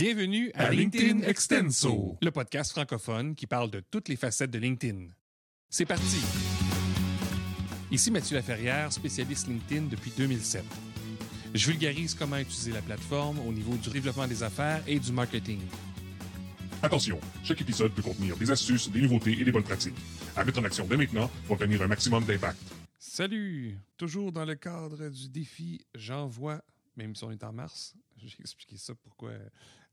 Bienvenue à, LinkedIn, Extenso, le podcast francophone qui parle de toutes les facettes de LinkedIn. C'est parti! Ici Mathieu Laferrière, spécialiste LinkedIn depuis 2007. Je vulgarise comment utiliser la plateforme au niveau du développement des affaires et du marketing. Attention, chaque épisode peut contenir des astuces, des nouveautés et des bonnes pratiques. À mettre en action dès maintenant pour obtenir un maximum d'impact. Salut! Toujours dans le cadre du défi J'envoie, même si on est en mars, j'ai expliqué ça pourquoi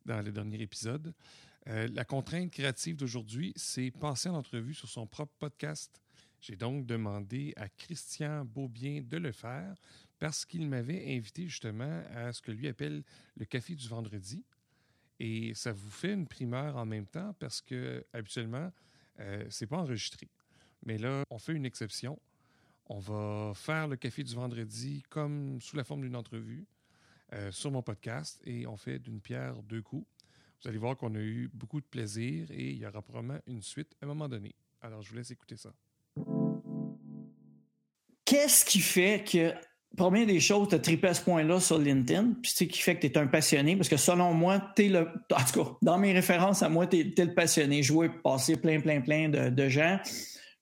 dans le dernier épisode. Euh, la contrainte créative d'aujourd'hui, c'est passer en entrevue sur son propre podcast. J'ai donc demandé à Christian Beaubien de le faire parce qu'il m'avait invité justement à ce que lui appelle le café du vendredi. Et ça vous fait une primeur en même temps parce que habituellement, euh, c'est pas enregistré. Mais là, on fait une exception. On va faire le café du vendredi comme sous la forme d'une entrevue. Euh, sur mon podcast et on fait d'une pierre deux coups. Vous allez voir qu'on a eu beaucoup de plaisir et il y aura probablement une suite à un moment donné. Alors, je vous laisse écouter ça. Qu'est-ce qui fait que, première des choses, tu as trippé à ce point-là sur LinkedIn, puis ce qui fait que tu es un passionné, parce que selon moi, tu es le. En tout cas, dans mes références à moi, tu es, le passionné. Jouer, passer plein, plein, plein de, de gens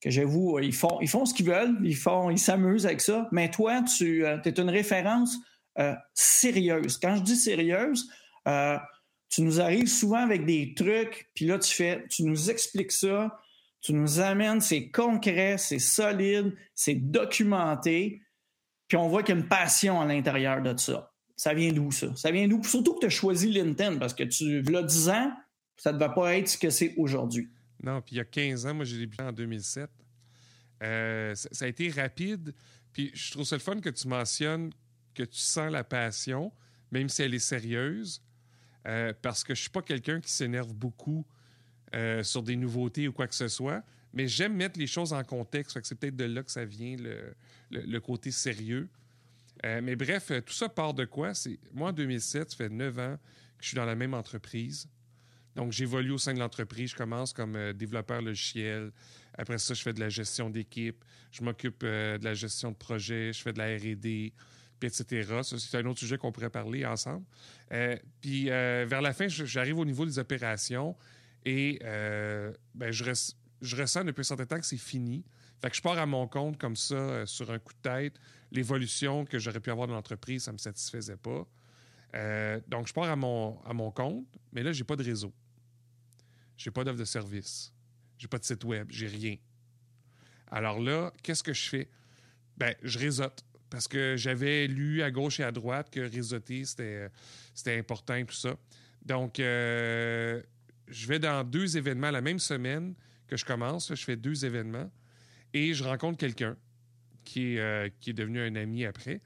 que j'avoue, ils font, ils font ce qu'ils veulent, ils font, ils s'amusent avec ça. Mais toi, tu euh, es une référence euh, sérieuse. Quand je dis sérieuse, euh, tu nous arrives souvent avec des trucs, puis là, tu fais, tu nous expliques ça, tu nous amènes, c'est concret, c'est solide, c'est documenté, puis on voit qu'il y a une passion à l'intérieur de ça. Ça vient d'où, ça? Ça vient d'où? Surtout que tu as choisi LinkedIn, parce que tu, l'as 10 ans, ça ne devait pas être ce que c'est aujourd'hui. Non, puis il y a 15 ans, moi, j'ai débuté en 2007. Euh, ça, ça, a été rapide. Puis je trouve ça le fun que tu mentionnes que tu sens la passion, même si elle est sérieuse, euh, parce que je suis pas quelqu'un qui s'énerve beaucoup euh, sur des nouveautés ou quoi que ce soit, mais j'aime mettre les choses en contexte. C'est peut-être de là que ça vient, le, côté sérieux. Euh, mais bref, tout ça part de quoi? Moi, en 2007, ça fait neuf ans que je suis dans la même entreprise. Donc, j'évolue au sein de l'entreprise. Je commence comme développeur logiciel. Après ça, je fais de la gestion d'équipe. Je m'occupe de la gestion de projet. Je fais de la R&D etc. c'est un autre sujet qu'on pourrait parler ensemble. Euh, puis euh, vers la fin, j'arrive au niveau des opérations et euh, ben, je, ressens depuis un certain temps que c'est fini. Fait que je pars à mon compte comme ça, sur un coup de tête. L'évolution que j'aurais pu avoir dans l'entreprise, ça ne me satisfaisait pas. donc, je pars à mon, à mon compte, mais là, j'ai pas de réseau. J'ai pas d'offre de service. J'ai pas de site web. J'ai rien. Alors là, qu'est-ce que je fais? Ben, je réseaute parce que j'avais lu à gauche et à droite que réseauter, c'était, important et tout ça. Donc, euh, je vais dans deux événements la même semaine que je commence. je fais deux événements et je rencontre quelqu'un qui est, euh, qui est devenu un ami après.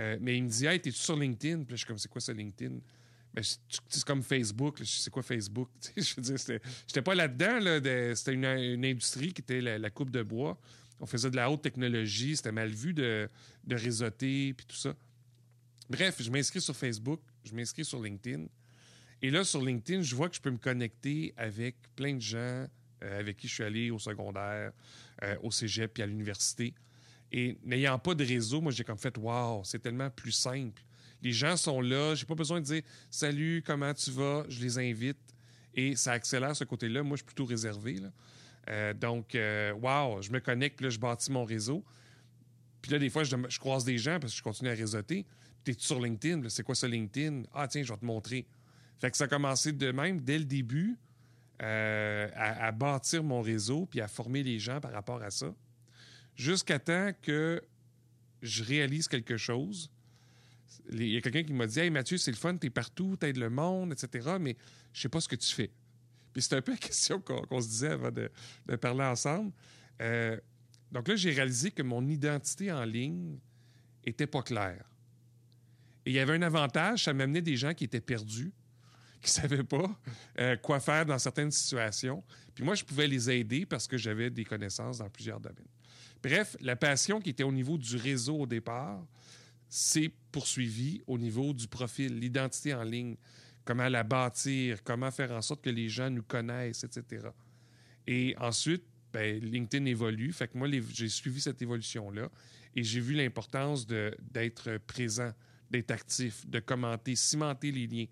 Euh, mais il me dit Hey, t'es-tu sur LinkedIn? Puis je suis comme C'est quoi ça, LinkedIn? Ben, c'est comme Facebook. Je sais quoi Facebook? je veux dire, j'étais pas là-dedans. Là, c'était une, industrie qui était la coupe de bois on faisait de la haute technologie, c'était mal vu de, de réseauter, puis tout ça. Bref, je m'inscris sur Facebook, je m'inscris sur LinkedIn. Et là, sur LinkedIn, je vois que je peux me connecter avec plein de gens euh, avec qui je suis allé au secondaire, euh, au cégep, puis à l'université. Et n'ayant pas de réseau, moi, j'ai comme fait, waouh, c'est tellement plus simple. Les gens sont là, j'ai pas besoin de dire salut, comment tu vas, je les invite. Et ça accélère ce côté-là. Moi, je suis plutôt réservé. Euh, donc, euh, wow, je me connecte, là, je bâtis mon réseau. Puis là, des fois, je, croise des gens parce que je continue à réseauter. Tu es sur LinkedIn, c'est quoi ça LinkedIn? Ah, tiens, je vais te montrer. Fait que ça a commencé de même, dès le début, euh, à, bâtir mon réseau, puis à former les gens par rapport à ça. Jusqu'à temps que je réalise quelque chose. Il y a quelqu'un qui m'a dit Hey Mathieu, c'est le fun, t'es partout, t'aides le monde, etc. Mais je sais pas ce que tu fais. Puis c'était un peu la question qu'on se disait avant de, parler ensemble. Euh, donc là, j'ai réalisé que mon identité en ligne était pas claire. Et il y avait un avantage, ça m'amenait des gens qui étaient perdus, qui ne savaient pas euh, quoi faire dans certaines situations. Puis moi, je pouvais les aider parce que j'avais des connaissances dans plusieurs domaines. Bref, la passion qui était au niveau du réseau au départ s'est poursuivie au niveau du profil, l'identité en ligne comment la bâtir, comment faire en sorte que les gens nous connaissent, etc. Et ensuite, ben, LinkedIn évolue. Fait que moi, j'ai suivi cette évolution-là et j'ai vu l'importance d'être présent, d'être actif, de commenter, cimenter les liens.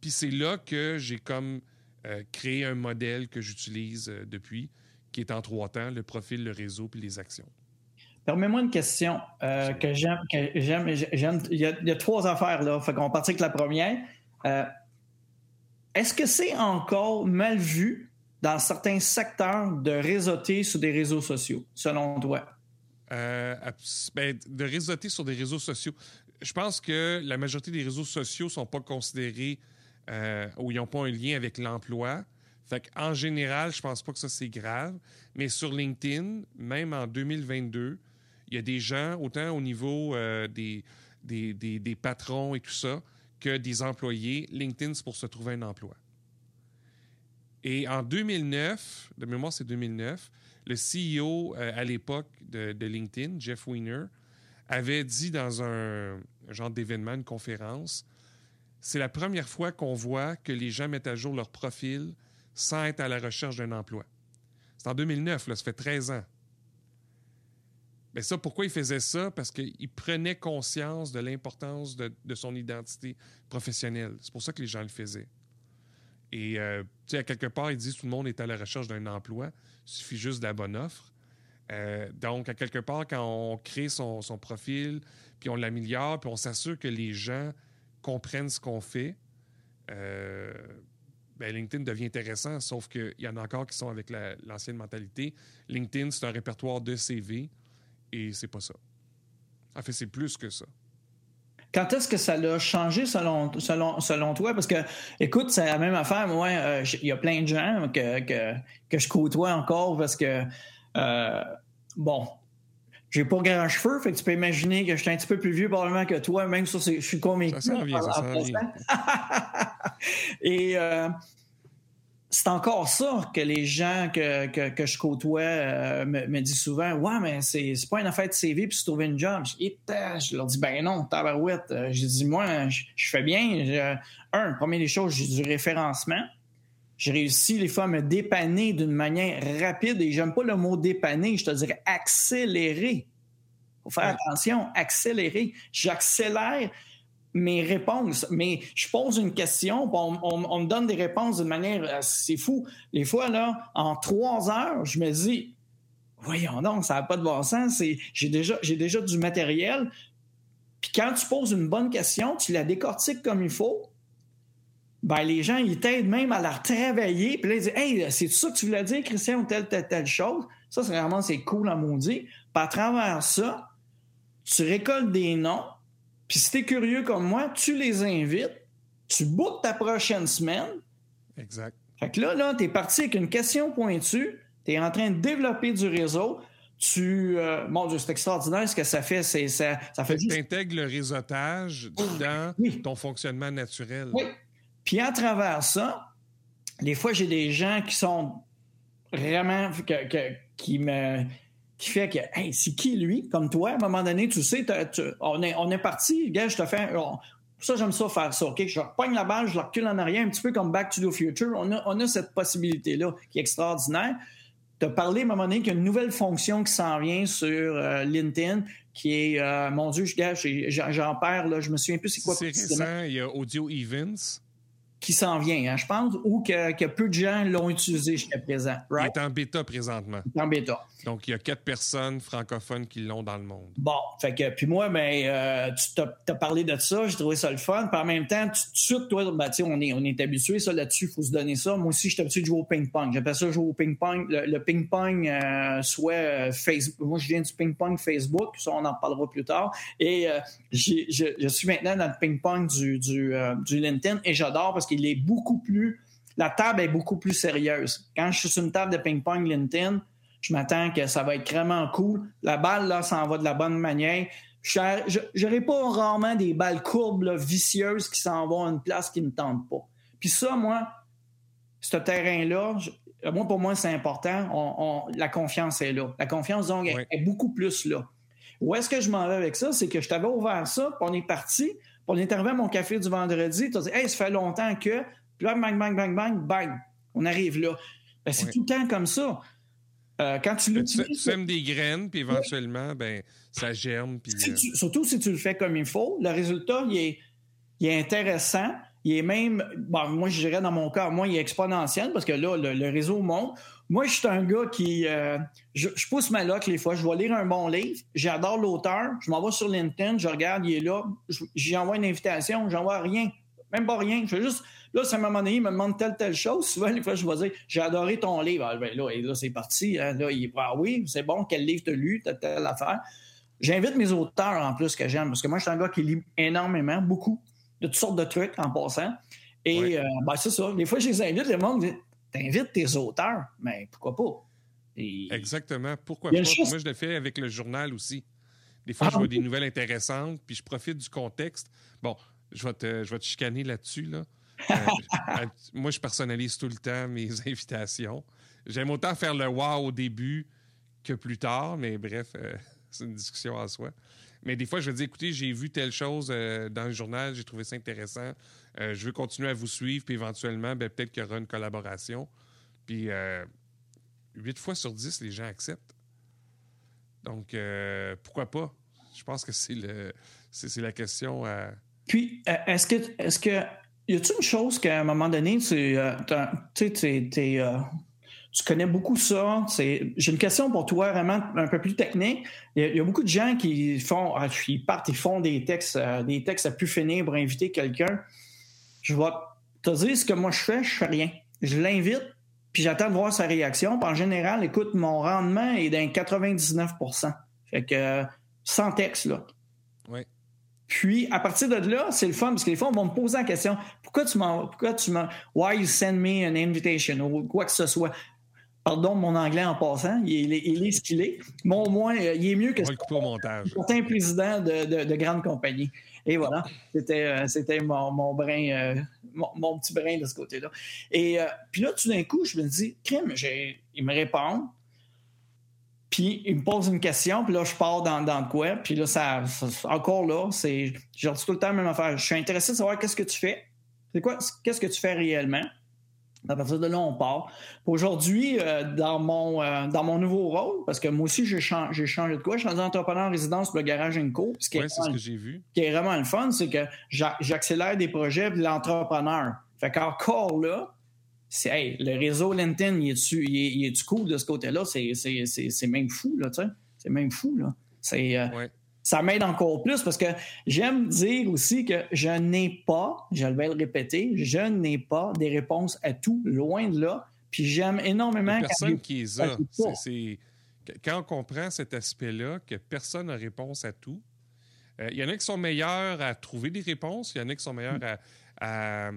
Puis c'est là que j'ai comme euh, créé un modèle que j'utilise euh, depuis, qui est en trois temps, le profil, le réseau, puis les actions. Permets-moi une question euh, que j'aime. il, y a, trois affaires là. Fait qu'on partit avec la première. Est-ce que c'est encore mal vu dans certains secteurs de réseauter sur des réseaux sociaux, selon toi? Ben, de réseauter sur des réseaux sociaux. Je pense que la majorité des réseaux sociaux ne sont pas considérés euh, où ils n'ont pas un lien avec l'emploi. Fait en général, je pense pas que ça c'est grave. Mais sur LinkedIn, même en 2022, il y a des gens, autant au niveau euh, des, des, des, patrons et tout ça, que des employés. LinkedIn, c'est pour se trouver un emploi. Et en 2009, de mémoire, c'est 2009, le CEO euh, à l'époque de, LinkedIn, Jeff Weiner, avait dit dans un genre d'événement, une conférence, c'est la première fois qu'on voit que les gens mettent à jour leur profil sans être à la recherche d'un emploi. C'est en 2009, là, ça fait 13 ans. Mais ça, pourquoi il faisait ça? Parce qu'il prenait conscience de l'importance de, son identité professionnelle. C'est pour ça que les gens le faisaient. Et, euh, tu sais, à quelque part, il dit tout le monde est à la recherche d'un emploi. Il suffit juste de la bonne offre. Euh, donc, à quelque part, quand on crée son, son profil, puis on l'améliore, puis on s'assure que les gens comprennent ce qu'on fait, euh, ben LinkedIn devient intéressant, sauf qu'il y en a encore qui sont avec l'ancienne mentalité. LinkedIn, c'est un répertoire de CV et c'est pas ça. En fait, c'est plus que ça. Quand est-ce que ça l'a changé selon, selon, selon toi? Parce que, écoute, c'est la même affaire. Moi, euh, il y a plein de gens que, que, que, je côtoie encore parce que, euh, bon, j'ai pas grand cheveux, fait que tu peux imaginer que je suis un petit peu plus vieux probablement que toi, même ça, je suis convaincu. Ça vient, ça Et euh, c'est encore ça que les gens que, que, je côtoie euh, me, disent souvent Ouais, mais c'est, c'est pas une affaire de CV puis se trouver une job. Je, je leur dis Ben non, tabarouette. Euh, j'ai dit Moi, je, fais bien. un, première des choses, j'ai du référencement. J'ai réussi, les fois, à me dépanner d'une manière rapide. Et j'aime pas le mot dépanner, je te dirais accélérer. Faut faire attention, accélérer. J'accélère mes réponses. Mais je pose une question, on, me donne des réponses d'une manière, euh, c'est fou. Les fois, là, en trois heures, je me dis, voyons donc, ça n'a pas de bon sens. J'ai déjà, déjà du matériel. Puis quand tu poses une bonne question, tu la décortiques comme il faut, ben les gens, ils t'aident même à la retravailler. Puis là, ils disent Hey, c'est ça que tu voulais dire, Christian, ou telle, telle, telle chose? Ça, c'est vraiment c'est cool à maudit. Puis à travers ça, tu récoltes des noms, puis si t'es curieux comme moi, tu les invites, tu bookes ta prochaine semaine. Exact. Fait que là, là, t'es parti avec une question pointue, t'es en train de développer du réseau, tu. Euh, mon Dieu, c'est extraordinaire ce que ça fait. C'est, ça, ça fait Tu intègres le réseautage dans ton fonctionnement naturel. Oui. Puis à travers ça, des fois, j'ai des gens qui sont vraiment. qui me. Qui fait que, hey, c'est qui lui, comme toi? À un moment donné, tu sais, on, est, on est parti, gars, je te fais. ça, j'aime ça faire ça, OK? Je repogne la balle, je la recule en arrière, un petit peu comme Back to the Future. On a, on a cette possibilité-là qui est extraordinaire. Tu as parlé à un moment donné qu'il y a une nouvelle fonction qui s'en vient sur euh, LinkedIn qui est, euh, mon Dieu, j'en perds, là, je me souviens plus c'est quoi. C'est récent, il y a Audio Events qui s'en vient, hein, je pense, ou que, peu de gens l'ont utilisé jusqu'à présent. Il est en bêta présentement. Il est en bêta. Donc, il y a quatre personnes francophones qui l'ont dans le monde. Bon, fait que, puis moi, ben, euh, tu t'as parlé de ça, j'ai trouvé ça le fun. Puis en même temps, tout de suite, toi, ben, on est, on est habitué, ça, là-dessus, il faut se donner ça. Moi aussi, je suis habitué de jouer au ping-pong. J'appelle ça jouer au ping-pong. Le, ping-pong, euh, soit euh, Facebook. Moi, je viens du ping-pong Facebook, ça, on en parlera plus tard. Et je, je, suis maintenant dans le ping-pong du, du, du LinkedIn et j'adore parce qu'il est beaucoup plus. La table est beaucoup plus sérieuse. Quand je suis sur une table de ping-pong LinkedIn, je m'attends que ça va être vraiment cool. La balle, là, ça en va de la bonne manière. Je n'aurai pas rarement des balles courbes, vicieuses, qui s'en vont à une place qui ne me tente pas. Puis ça, moi, ce terrain-là, moi, pour moi, c'est important. la confiance est là. La confiance, donc, est, beaucoup plus là. Où est-ce que je m'en vais avec ça? C'est que je t'avais ouvert ça, puis on est parti, on est arrivé à mon café du vendredi, tu as dit, hey, ça fait longtemps que, puis là, bang, bang, bang, bang, bang, on arrive là. Ben, c'est tout le temps comme ça. Euh, quand tu l'utilises. Tu, sèmes des graines, puis éventuellement, ben, ça germe. Puis, euh, surtout si tu le fais comme il faut, le résultat, il est, il est intéressant il est même, bon, moi je dirais dans mon cas, moi il est exponentiel parce que là, le, réseau monte. Moi, je suis un gars qui, euh, je, pousse ma loque les fois, je vais lire un bon livre, j'adore l'auteur, je m'en vais sur LinkedIn, je regarde, il est là, j'y envoie une invitation, j'envoie rien, même pas rien, je fais juste, là, c'est un moment donné, il me demande telle, telle chose, souvent, les fois, je vais dire, j'ai adoré ton livre, ah, ben, là, et là, c'est parti, hein. là, il est, ah oui, c'est bon, quel livre t'as lu, telle, telle affaire. J'invite mes auteurs en plus que j'aime, parce que moi, je suis un gars qui lit énormément, beaucoup de toutes sortes de trucs en passant. Et euh, ben, c'est ça. Des fois, je les invite, le monde dit T'invites tes auteurs, mais pourquoi pas? Exactement. Pourquoi pas? Moi, je le fais avec le journal aussi. Des fois, je ah, vois des nouvelles intéressantes, puis je profite du contexte. Bon, je vais te, je vais te chicaner là-dessus. Là. Euh, moi, je personnalise tout le temps mes invitations. J'aime autant faire le wow au début que plus tard, mais bref, euh, c'est une discussion en soi. Mais des fois, je vais dire, écoutez, j'ai vu telle chose euh, dans le journal, j'ai trouvé ça intéressant. Euh, je veux continuer à vous suivre, puis éventuellement, ben, peut-être qu'il y aura une collaboration. Puis euh, huit fois sur dix, les gens acceptent. Donc, pourquoi pas? Je pense que c'est le c'est la question. Puis, est-ce que est-ce que y a-t-il une chose qu'à un moment donné, tu tu connais beaucoup ça. J'ai une question pour toi, vraiment un peu plus technique. Il y a, beaucoup de gens qui font, ah, ils partent, ils font des textes, euh, des textes à plus finir pour inviter quelqu'un. Je vais te dire ce que moi je fais, je fais rien. Je l'invite, puis j'attends de voir sa réaction. en général, écoute, mon rendement est d'un 99% Fait que sans texte, là. Oui. Puis, à partir de là, c'est le fun, parce que des fois, on va me poser la question pourquoi tu m'as. Pourquoi tu m'as. Why you send me an invitation ou quoi que ce soit? Pardon mon anglais en passant, il est, il est ce qu'il est. Mais au moins, euh, il est mieux que le montage. un président de, de, de, grande compagnie. Et voilà, c'était, euh, c'était mon, mon brin, euh, mon, petit brin de ce côté-là. Et puis là, tout d'un coup, je me dis, crime, il me répond. Puis il me pose une question, puis là, je pars dans, dans quoi. Puis là, ça, encore là, c'est, je tout le temps la même affaire. Je suis intéressé de savoir qu'est-ce que tu fais. C'est quoi, qu'est-ce que tu fais réellement? À partir de là, on part. Aujourd'hui, euh, dans, mon, euh, dans mon nouveau rôle, parce que moi aussi, j'ai changé, changé de quoi? Je suis rendu entrepreneur en résidence pour le Garage Co. Ce qui est, ce que j'ai vu. qui est vraiment le fun, c'est que j'accélère des projets de l'entrepreneur. Fait qu'encore là, c'est le réseau LinkedIn, il est-tu il est, cool de ce côté-là? C'est même fou, là, tu sais. C'est même fou, là. C'est... Euh, ça m'aide encore plus parce que j'aime dire aussi que je n'ai pas, je vais le répéter, je n'ai pas des réponses à tout, loin de là. Puis j'aime énormément. Personne qui est là. quand on comprend cet aspect-là, que personne n'a réponse à tout, euh, il y en a qui sont meilleurs à trouver des réponses, il y en a qui sont meilleurs à,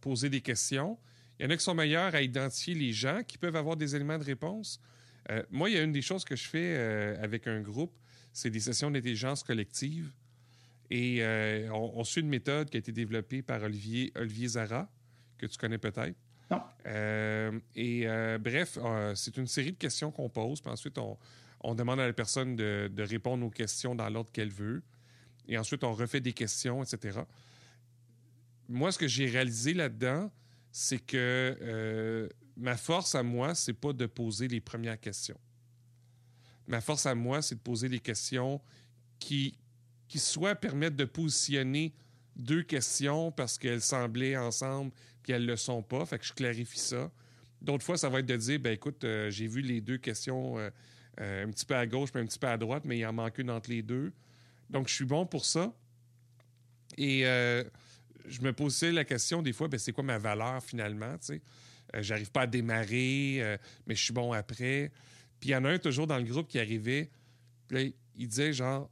poser des questions, il y en a qui sont meilleurs à identifier les gens qui peuvent avoir des éléments de réponse. Euh, moi, il y a une des choses que je fais euh, avec un groupe, c'est des sessions d'intelligence collective. Et euh, on, suit une méthode qui a été développée par Olivier, Olivier Zara, que tu connais peut-être. Non. Euh, et euh, bref, c'est une série de questions qu'on pose. Puis ensuite, on, demande à la personne de, répondre aux questions dans l'ordre qu'elle veut. Et ensuite, on refait des questions, etc. Moi, ce que j'ai réalisé là-dedans, c'est que ma force à moi, c'est pas de poser les premières questions. Ma force à moi, c'est de poser des questions qui, qui soit permettent de positionner deux questions parce qu'elles semblaient ensemble puis elles ne le sont pas. Fait que je clarifie ça. D'autres fois, ça va être de dire, ben écoute, euh, j'ai vu les deux questions euh, euh, un petit peu à gauche puis un petit peu à droite, mais il en manque une entre les deux. Donc, je suis bon pour ça. Et je me posais la question des fois, ben, c'est quoi ma valeur finalement? Tu sais? J'arrive pas à démarrer, mais je suis bon après. Puis il y en a un toujours dans le groupe qui arrivait, puis il disait genre,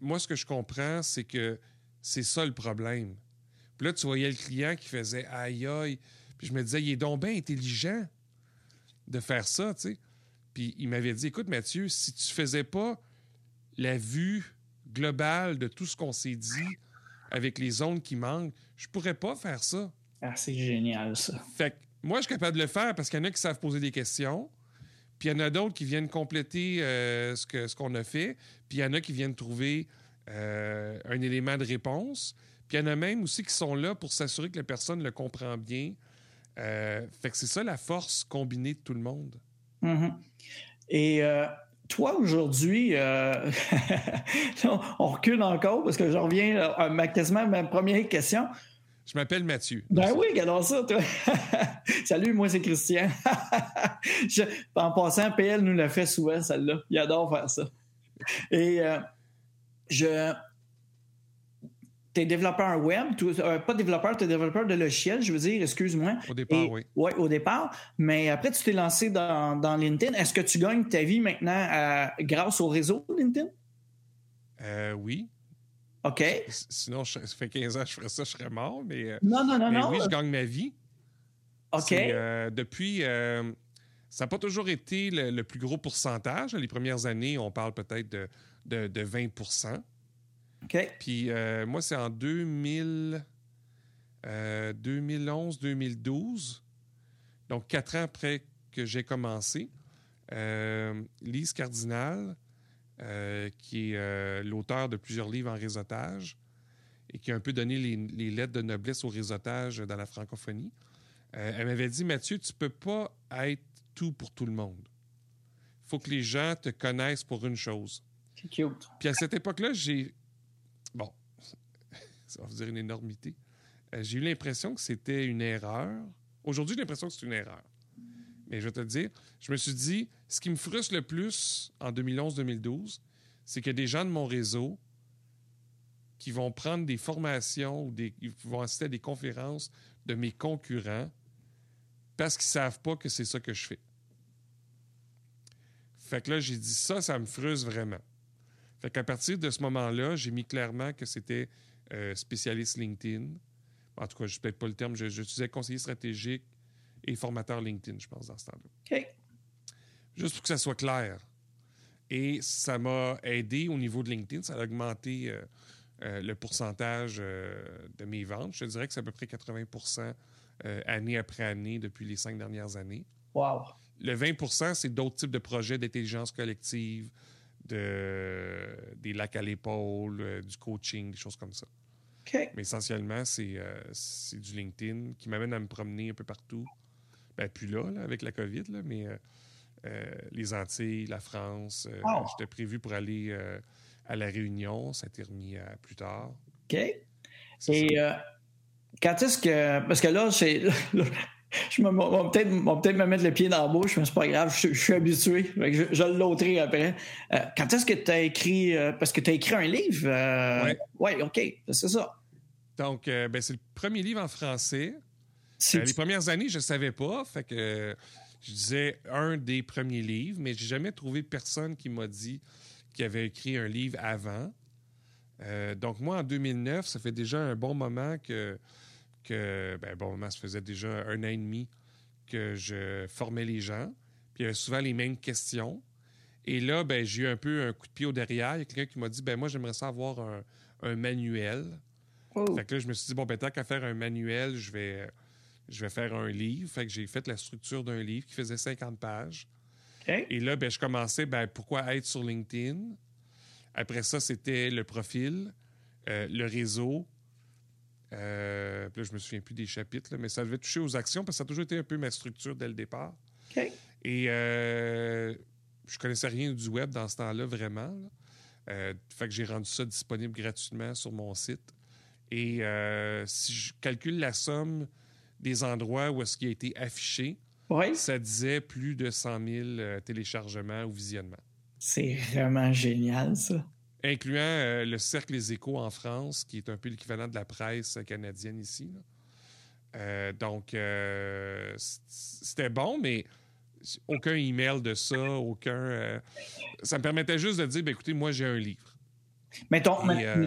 moi, ce que je comprends, c'est que c'est ça le problème. Puis là, tu voyais le client qui faisait aïe aïe. Puis je me disais, il est donc bien intelligent de faire ça, tu sais. Puis il m'avait dit, écoute, Mathieu, si tu faisais pas la vue globale de tout ce qu'on s'est dit avec les zones qui manquent, je pourrais pas faire ça. Ah, c'est génial, ça. Fait que moi, je suis capable de le faire parce qu'il y en a qui savent poser des questions. Puis il y en a d'autres qui viennent compléter euh, ce qu'on ce a fait. Puis il y en a qui viennent trouver euh, un élément de réponse. Puis il y en a même aussi qui sont là pour s'assurer que la personne le comprend bien. Euh, fait que c'est ça la force combinée de tout le monde. Mm-hmm. Et toi, aujourd'hui, on recule encore parce que je reviens à quasiment ma première question. Je m'appelle Mathieu. Ben oui, alors ça, toi. Salut, moi c'est Christian. en passant, PL nous l'a fait souvent, celle-là. Il adore faire ça. Et euh, je. Tu es développeur web, euh, pas développeur, tu es développeur de logiciel, je veux dire, excuse-moi. Au départ, oui. Oui, au départ. Mais après, tu t'es lancé dans, dans LinkedIn. Est-ce que tu gagnes ta vie maintenant grâce au réseau LinkedIn? Euh, oui. OK. Sinon, ça fait 15 ans que je ferais ça, je serais mort. Mais, non, non, non, non. Oui, je gagne ma vie. OK. depuis ça n'a pas toujours été le, plus gros pourcentage. Les premières années, on parle peut-être de, de, 20% OK. Puis euh, moi, c'est en 2000, 2011-2012, euh, donc quatre ans après que j'ai commencé. Euh, Lise Cardinal, qui est l'auteur de plusieurs livres en réseautage et qui a un peu donné les, les lettres de noblesse au réseautage dans la francophonie, elle m'avait dit Mathieu, tu ne peux pas être tout pour tout le monde. Il faut que les gens te connaissent pour une chose. C'est cute. Puis à cette époque-là, j'ai. Bon, ça va vous dire une énormité. Euh, j'ai eu l'impression que c'était une erreur. Aujourd'hui, j'ai l'impression que c'est une erreur. Mais je vais te dire, je me suis dit, ce qui me frustre le plus en 2011-2012, c'est a des gens de mon réseau qui vont prendre des formations ou des, qui vont assister à des conférences de mes concurrents parce qu'ils savent pas que c'est ça que je fais. Fait que là, j'ai dit ça, ça me frustre vraiment. Fait qu'à partir de ce moment-là, j'ai mis clairement que c'était euh, spécialiste LinkedIn. En tout cas, je ne peut pas le terme, je, je conseiller stratégique et formateur LinkedIn, je pense, dans ce temps-là. OK. Juste pour que ça soit clair. Et ça m'a aidé au niveau de LinkedIn. Ça a augmenté euh, euh, le pourcentage de mes ventes. Je te dirais que c'est à peu près 80% euh, année après année depuis les cinq dernières années. Wow. Le 20% c'est d'autres types de projets d'intelligence collective, de, des lacs à l'épaule, euh, du coaching, des choses comme ça. OK. Mais essentiellement, euh, c'est du LinkedIn qui m'amène à me promener un peu partout. Ben, plus là, avec la COVID, là, mais les Antilles, la France. J'étais prévu pour aller à La Réunion. Ça a été remis à plus tard. OK. Et quand est-ce que. Parce que là, c'est. Je vais peut-être peut me mettre le pied dans la bouche, mais c'est pas grave, je, suis habitué. Je, je l'auterai après. Euh, quand est-ce que tu as écrit. Euh, parce que tu as écrit un livre. Euh, oui, ouais, OK, c'est ça. Donc, ben, c'est le premier livre en français. Les premières années, je ne savais pas. Fait que je disais un des premiers livres, mais j'ai jamais trouvé personne qui m'a dit qu'il avait écrit un livre avant. donc, moi, en 2009, ça fait déjà un bon moment que que, ben, bon, ça faisait déjà un an et demi que je formais les gens. Puis il y avait souvent les mêmes questions. Et là, ben, j'ai eu un peu un coup de pied au derrière. Il y a quelqu'un qui m'a dit, ben moi, j'aimerais ça avoir un, manuel. Oh. Fait que là, je me suis dit, bon, ben, tant qu'à faire un manuel, je vais, je vais faire un livre. Fait que j'ai fait la structure d'un livre qui faisait 50 pages. Et là, ben, je commençais, ben, pourquoi être sur LinkedIn? Après ça, c'était le profil, euh, le réseau, euh, puis là, je me souviens plus des chapitres, mais ça devait toucher aux actions parce que ça a toujours été un peu ma structure dès le départ. Et euh, je connaissais rien du web dans ce temps-là, vraiment. Euh, fait que j'ai rendu ça disponible gratuitement sur mon site. Et euh, si je calcule la somme des endroits où est-ce qui a été affiché, ça disait plus de 100 000 téléchargements ou visionnements. C'est vraiment génial, ça incluant euh, le Cercle Les Échos en France, qui est un peu l'équivalent de la presse canadienne ici. Euh, donc, euh, c'était bon, mais aucun email de ça, aucun. ça me permettait juste de dire, ben, écoutez, moi, j'ai un livre. Mais ton,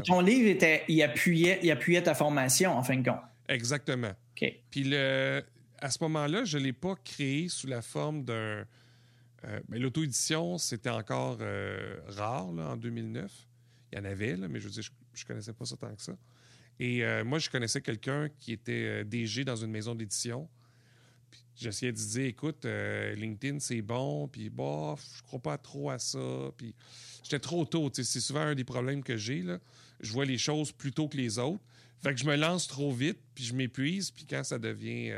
ton, livre, était, il, appuyait, il appuyait ta formation, en fin de compte. Exactement. OK. Puis le, à ce moment-là, je ne l'ai pas créé sous la forme d'un euh, l'auto-édition, c'était encore euh, rare en 2009. Il y en avait, mais je veux dire, je ne connaissais pas ça tant que ça. Et euh, moi, je connaissais quelqu'un qui était DG dans une maison d'édition. J'essayais de dire, écoute, LinkedIn, c'est bon, puis bof, je crois pas trop à ça. Puis j'étais trop tôt. C'est souvent un des problèmes que j'ai. Je vois les choses plus tôt que les autres. Fait que je me lance trop vite, puis je m'épuise, puis quand ça devient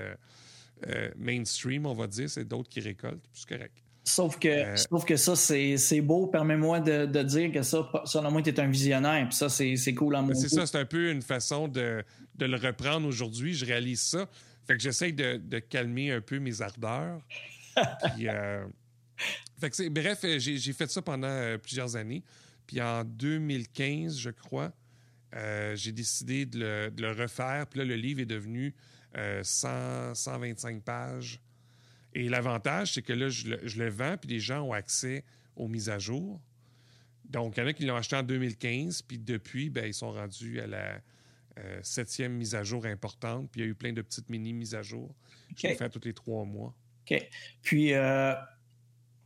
mainstream, on va dire, c'est d'autres qui récoltent. C'est correct. Sauf que, euh, sauf que ça, c'est beau. Permets-moi de, dire que ça, selon moi, tu es un visionnaire. Puis ça, c'est cool à mon C'est ça, c'est un peu une façon de, de le reprendre aujourd'hui. Je réalise ça. Fait que j'essaie de, de, calmer un peu mes ardeurs. Puis, euh, fait que bref, j'ai fait ça pendant euh, plusieurs années. Puis en 2015, je crois, j'ai décidé de le, de le, refaire. Puis là, le livre est devenu 100, 125 pages. Et l'avantage, c'est que là, je le, vends, puis les gens ont accès aux mises à jour. Donc, il y en a qui l'ont acheté en 2015, puis depuis, ben, ils sont rendus à la euh, septième mise à jour importante, puis il y a eu plein de petites mini-mises à jour. Je le fais tous les trois mois. OK. Puis, euh,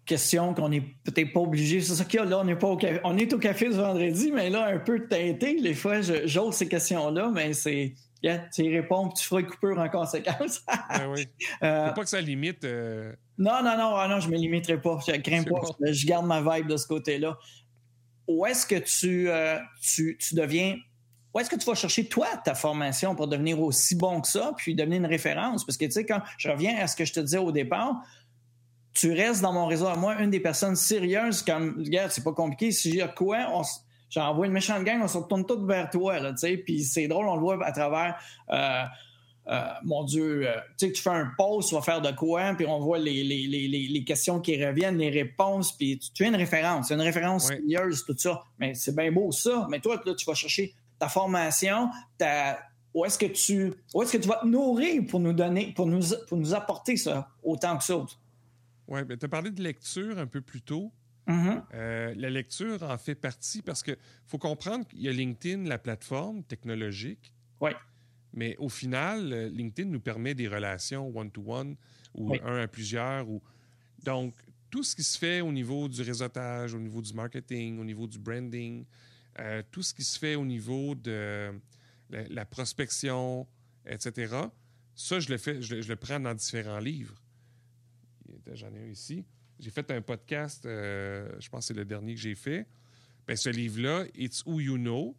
question qu'on n'est peut-être pas obligé. C'est ça qu'il y a là, on est, pas au café. on est au café ce vendredi, mais là, un peu teinté. Les fois, j'ose ces questions-là, mais c'est tu y réponds, tu feras une coupure en conséquence. ben oui. Euh, pas que ça limite. Euh, non, non, non, ah non, je ne me limiterai pas. Je crains pas. Je garde ma vibe de ce côté-là. Où est-ce que tu, euh, tu, tu, deviens. Où est-ce que tu vas chercher, toi, ta formation pour devenir aussi bon que ça, puis devenir une référence? Parce que, tu sais, quand je reviens à ce que je te disais au départ, tu restes dans mon réseau à moi une des personnes sérieuses comme, regarde, c'est pas compliqué. Si j'ai quoi, on, j'envoie une méchante gang, on se retourne tout vers toi, là, tu sais, puis c'est drôle, on le voit à travers... Euh, euh, mon Dieu, euh, tu sais, tu fais un post, tu vas faire de quoi, puis on voit les, les, les, les, questions qui reviennent, les réponses, puis tu, es une référence, une référence sérieuse, tout ça. Mais c'est bien beau ça. Mais toi, là, tu vas chercher ta formation, ta, où est-ce que tu où est-ce que tu vas te nourrir pour nous donner, pour nous, pour nous apporter ça autant que ça? Oui, tu as parlé de lecture un peu plus tôt. Mm-hmm. Euh, la lecture en fait partie parce que faut comprendre qu'il y a LinkedIn, la plateforme technologique. Oui. Mais au final, euh, LinkedIn nous permet des relations one-to-one ou un à plusieurs. Ou... Donc, tout ce qui se fait au niveau du réseautage, au niveau du marketing, au niveau du branding, euh, tout ce qui se fait au niveau de la, prospection, etc., ça, je le fais, je, je le prends dans différents livres. J'en ai un ici. J'ai fait un podcast, euh, je pense que c'est le dernier que j'ai fait. Ben, ce livre-là, It's Who You Know.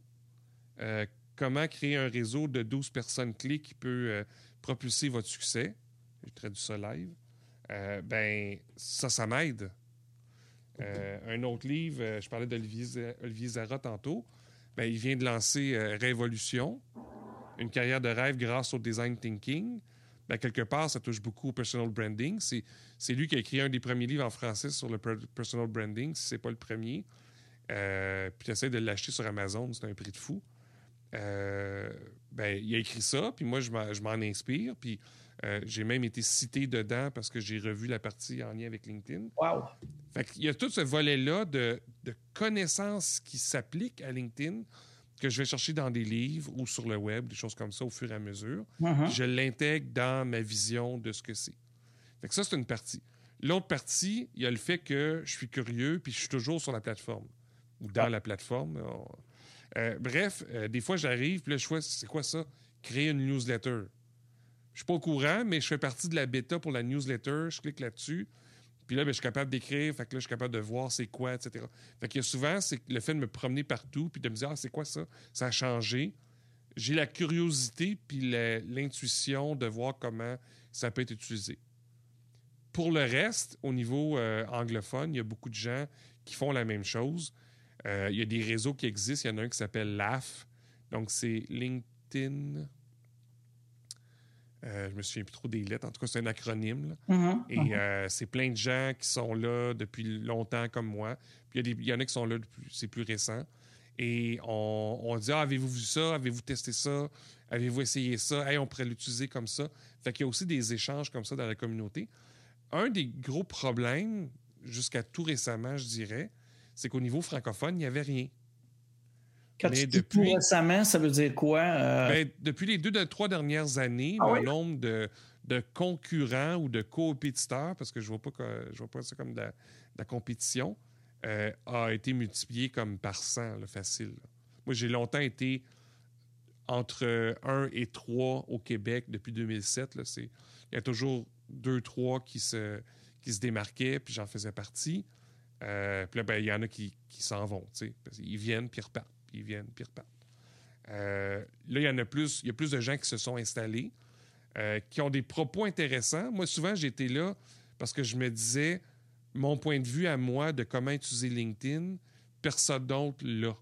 Euh, comment créer un réseau de 12 personnes clés qui peut euh, propulser votre succès. J'ai traduit ça live. ben, ça, ça m'aide. un autre livre, je parlais d'Olivier Olivier Zara tantôt. Ben, il vient de lancer Révolution, une carrière de rêve grâce au design thinking. Ben, quelque part, ça touche beaucoup au personal branding. C'est lui qui a écrit un des premiers livres en français sur le personal branding, si ce n'est pas le premier. Euh, puis essaie de l'acheter sur Amazon, c'est un prix de fou. Euh, ben, il a écrit ça, puis moi, je m'en inspire. Puis euh, j'ai même été cité dedans parce que j'ai revu la partie en lien avec LinkedIn. Wow! Fait il y a tout ce volet-là de, de connaissances qui s'appliquent à LinkedIn que je vais chercher dans des livres ou sur le web, des choses comme ça au fur et à mesure. Uh-huh. Je l'intègre dans ma vision de ce que c'est. Fait ça, c'est une partie. L'autre partie, il y a le fait que je suis curieux puis je suis toujours sur la plateforme ou dans ah. la plateforme. Euh, bref, euh, des fois, j'arrive puis là, je vois, c'est quoi ça? Créer une newsletter. Je suis pas au courant, mais je fais partie de la bêta pour la newsletter. Je clique là-dessus. Puis là, ben, je suis capable d'écrire, fait que là, je suis capable de voir c'est quoi, etc. Fait qu'il y a souvent, c'est le fait de me promener partout, puis de me dire, ah, c'est quoi ça? Ça a changé. J'ai la curiosité, puis l'intuition de voir comment ça peut être utilisé. Pour le reste, au niveau euh, anglophone, il y a beaucoup de gens qui font la même chose. Euh, il y a des réseaux qui existent. Il y en a un qui s'appelle LAF. Donc, c'est LinkedIn. Euh, je me souviens plus trop des lettres. En tout cas, c'est un acronyme. Mm-hmm. Et mm-hmm. euh, c'est plein de gens qui sont là depuis longtemps comme moi. Puis il y, en a qui sont là depuis c'est plus récent. Et on, dit ah, avez-vous vu ça? Avez-vous testé ça? Avez-vous essayé ça? On pourrait l'utiliser comme ça. Fait qu'il y a aussi des échanges comme ça dans la communauté. Un des gros problèmes, jusqu'à tout récemment, je dirais, c'est qu'au niveau francophone, il n'y avait rien. Quand tu depuis, récemment, ça veut dire quoi? Euh? Ben, depuis les deux, trois dernières années, ah le nombre de, concurrents ou de compétiteurs, parce que je ne vois, pas je vois pas ça comme de la, compétition, euh, a été multiplié comme par 100, facile. Moi, j'ai longtemps été entre 1 et 3 au Québec depuis 2007. il y a toujours deux, trois qui se, qui se démarquaient, puis j'en faisais partie. Euh, puis là, ben, il y en a qui, s'en vont. Ils viennent, puis repartent ils viennent, puis repartent. Euh, là, il y en a plus, il y a plus de gens qui se sont installés, euh, qui ont des propos intéressants. Moi, souvent, j'étais là parce que je me disais, mon point de vue à moi de comment utiliser LinkedIn, personne d'autre l'a.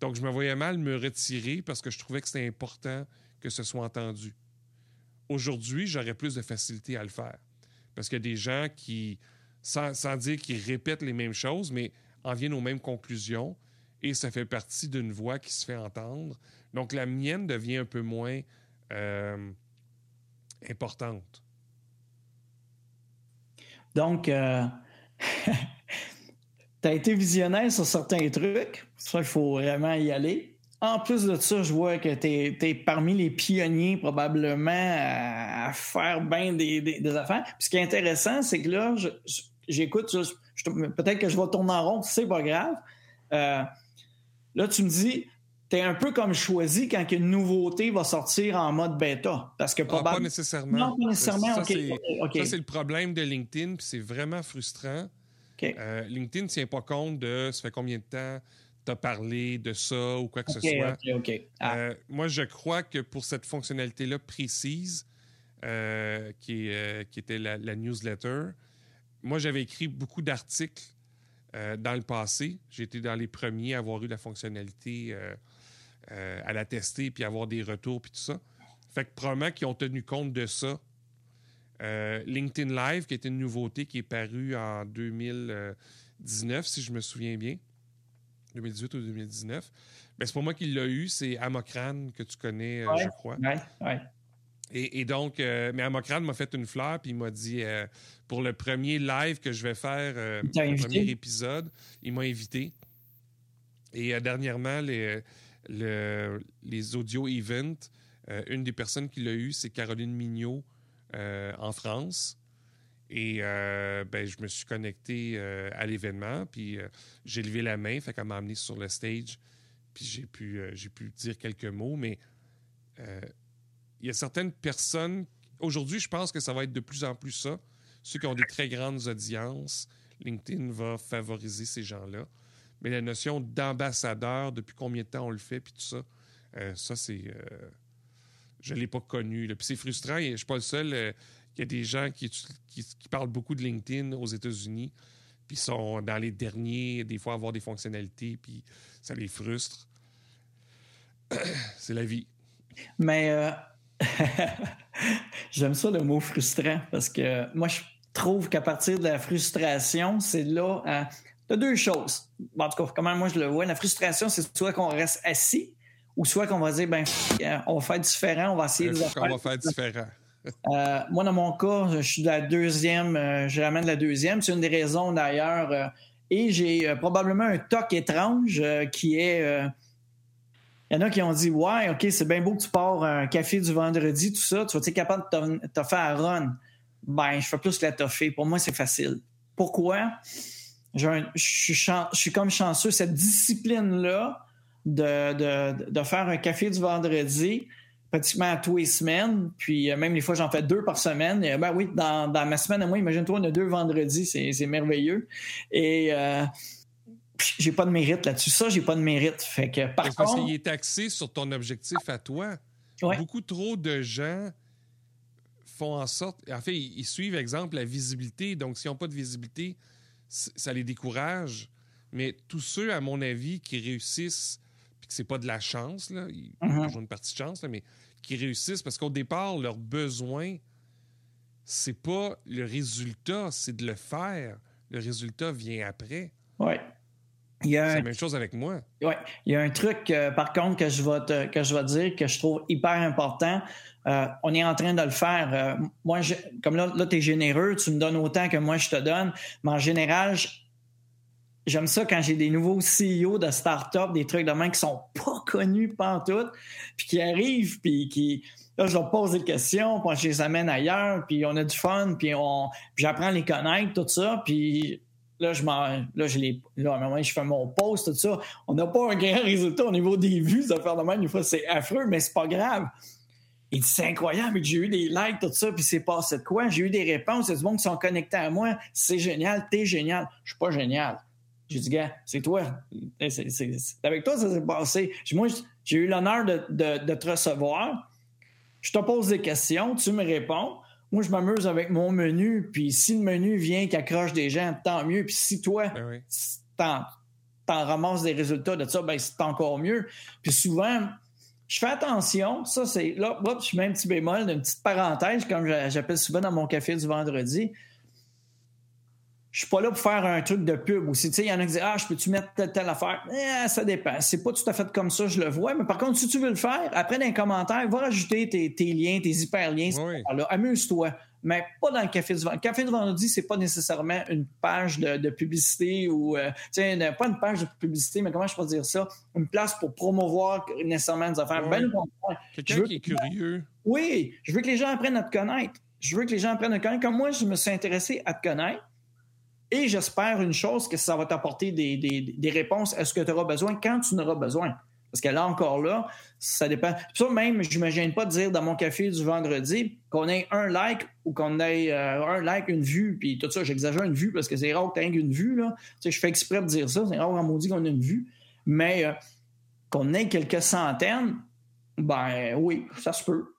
Donc, je me voyais mal me retirer parce que je trouvais que c'était important que ce soit entendu. Aujourd'hui, j'aurais plus de facilité à le faire. Parce qu'il y a des gens qui, sans, dire qu'ils répètent les mêmes choses, mais en viennent aux mêmes conclusions et ça fait partie d'une voix qui se fait entendre. Donc, la mienne devient un peu moins euh, importante. Donc, euh, tu as été visionnaire sur certains trucs. Ça, il faut vraiment y aller. En plus de ça, je vois que tu es, parmi les pionniers probablement à, faire bien des, affaires. Puis ce qui est intéressant, c'est que là, j'écoute, peut-être que je vais tourner en rond, c'est pas grave. Euh, là, tu me dis, tu es un peu comme choisi quand une nouveauté va sortir en mode bêta. Parce que ah, pas nécessairement. Non, pas nécessairement. Ça, c'est le problème de LinkedIn, puis c'est vraiment frustrant. Euh, LinkedIn ne tient pas compte de ça fait combien de temps tu as parlé de ça ou quoi que ce soit. Ah. Euh, moi, je crois que pour cette fonctionnalité-là précise, euh, qui, qui, était la, newsletter, moi, j'avais écrit beaucoup d'articles dans le passé. J'ai été dans les premiers à avoir eu la fonctionnalité euh, à la tester puis avoir des retours puis tout ça. Fait que probablement qu'ils ont tenu compte de ça. Euh, LinkedIn Live, qui est une nouveauté qui est parue en 2019, si je me souviens bien. 2018 ou 2019. Ben, c'est pas moi qui l'ai eu, c'est Amokran que tu connais, euh, je crois. Ouais, ouais. Et, donc, mais Amokran m'a fait une fleur, puis il m'a dit pour le premier live que je vais faire, le premier épisode, il m'a invité. Et dernièrement, les, les audio events, euh, une des personnes qui l'a eu, c'est Caroline Mignot euh, en France. Et euh, ben, je me suis connecté à l'événement, puis j'ai levé la main, fait qu'elle m'a amené sur le stage, puis j'ai pu, j'ai pu dire quelques mots, mais il y a certaines personnes. Aujourd'hui, je pense que ça va être de plus en plus ça. Ceux qui ont des très grandes audiences, LinkedIn va favoriser ces gens-là. Mais la notion d'ambassadeur, depuis combien de temps on le fait, puis tout ça, euh, ça, c'est. Euh, je ne l'ai pas connu. Puis c'est frustrant. Je ne suis pas le seul. Euh, il y a des gens qui, qui, parlent beaucoup de LinkedIn aux États-Unis, puis sont dans les derniers, des fois, avoir des fonctionnalités, puis ça les frustre. c'est la vie. Mais j'aime ça le mot frustrant parce que moi, je trouve qu'à partir de la frustration, c'est là. Hein, T'as deux choses. En tout cas, comment moi je le vois, la frustration, c'est soit qu'on reste assis ou soit qu'on va dire, ben, on va faire différent, on va essayer de faire. On va faire différent. Euh, moi, dans mon cas, je suis de la deuxième, euh, je ramène la deuxième. C'est une des raisons d'ailleurs. Euh, et j'ai probablement un toc étrange qui est. Il y en a qui ont dit Ouais, OK, c'est bien beau que tu pars un café du vendredi, tout ça. Tu vas être capable de te faire à run? Ben, je fais plus la toffer. Pour moi, c'est facile. Pourquoi? je, suis comme chanceux, cette discipline-là de, faire un café du vendredi, pratiquement à tous les semaines, puis euh, même les fois j'en fais deux par semaine. ben oui, dans, ma semaine à moi, imagine-toi, on a deux vendredis, c'est merveilleux. Et euh, j'ai pas de mérite là-dessus. Ça, j'ai pas de mérite. Fait que par Parce qu'il est axé sur ton objectif à toi. Beaucoup trop de gens font en sorte. En fait, ils, suivent, exemple, la visibilité. Donc, s'ils n'ont pas de visibilité, ça les décourage. Mais tous ceux, à mon avis, qui réussissent, puis que c'est pas de la chance, là, il y a toujours une partie de chance, mais qui réussissent parce qu'au départ, leur besoin, c'est pas le résultat, c'est de le faire. Le résultat vient après. Oui. C'est la même chose avec moi. Oui. Il y a un truc, euh, par contre, que je, vais que je vais dire que je trouve hyper important. Euh, on est en train de le faire. Euh, moi, comme là, là tu es généreux, tu me donnes autant que moi je te donne. Mais en général, j'aime ça quand j'ai des nouveaux CEO de start-up, des trucs de main qui sont pas connus tout, puis qui arrivent, puis qui. Là, je leur pose des questions, puis je les amène ailleurs, puis on a du fun, puis on, j'apprends à les connaître, tout ça, puis là, je là, je là, à un moment, je fais mon post, tout ça. On n'a pas un grand résultat au niveau des vues, ça faire de même, une fois, c'est affreux, mais c'est pas grave. Il dit, c'est incroyable, j'ai eu des likes, tout ça, puis c'est passé de quoi? J'ai eu des réponses, a du monde qui sont connectés à moi. C'est génial, t'es génial. Je suis pas génial. J'ai dit, gars, c'est toi. C'est, avec toi, ça s'est passé. Moi, j'ai eu l'honneur de, te recevoir. Je te pose des questions, tu me réponds. Moi, je m'amuse avec mon menu, puis si le menu vient qui accroche des gens, tant mieux. Puis si toi, Ben t'en, ramasses des résultats de ça, ben c'est encore mieux. Puis souvent, je fais attention. Ça, c'est. Là, je mets un petit bémol, une petite parenthèse, comme j'appelle souvent dans mon café du vendredi. Je suis pas là pour faire un truc de pub aussi. Tu sais, il y en a qui disent Ah, je peux-tu mettre telle, telle affaire? Eh, ça dépend. C'est pas tout à fait comme ça, je le vois. Mais par contre, si tu veux le faire, après dans les commentaires, va rajouter tes, liens, tes hyperliens. Oui. Amuse-toi mais pas dans le Café du Vendredi. Le Café du Vendredi, c'est pas nécessairement une page de, publicité ou, euh, pas une page de publicité, mais comment je peux dire ça? Une place pour promouvoir nécessairement des affaires. Ben, Quelqu'un qui est curieux. Oui, je veux que les gens apprennent à te connaître. Je veux que les gens apprennent à te connaître. Comme moi, je me suis intéressé à te connaître. Et j'espère une chose, que ça va t'apporter des, des réponses à ce que tu auras besoin quand tu en auras besoin. Parce que là encore là, ça dépend. Ça même, je ne m'imagine pas de dire dans mon café du vendredi qu'on ait un like ou qu'on ait euh, un like, une vue, puis tout ça, j'exagère une vue parce que c'est rare que tu aies une vue. Là. Je fais exprès de dire ça, c'est rare on dit qu'on a une vue. Mais euh, qu'on ait quelques centaines, ben oui, ça se peut.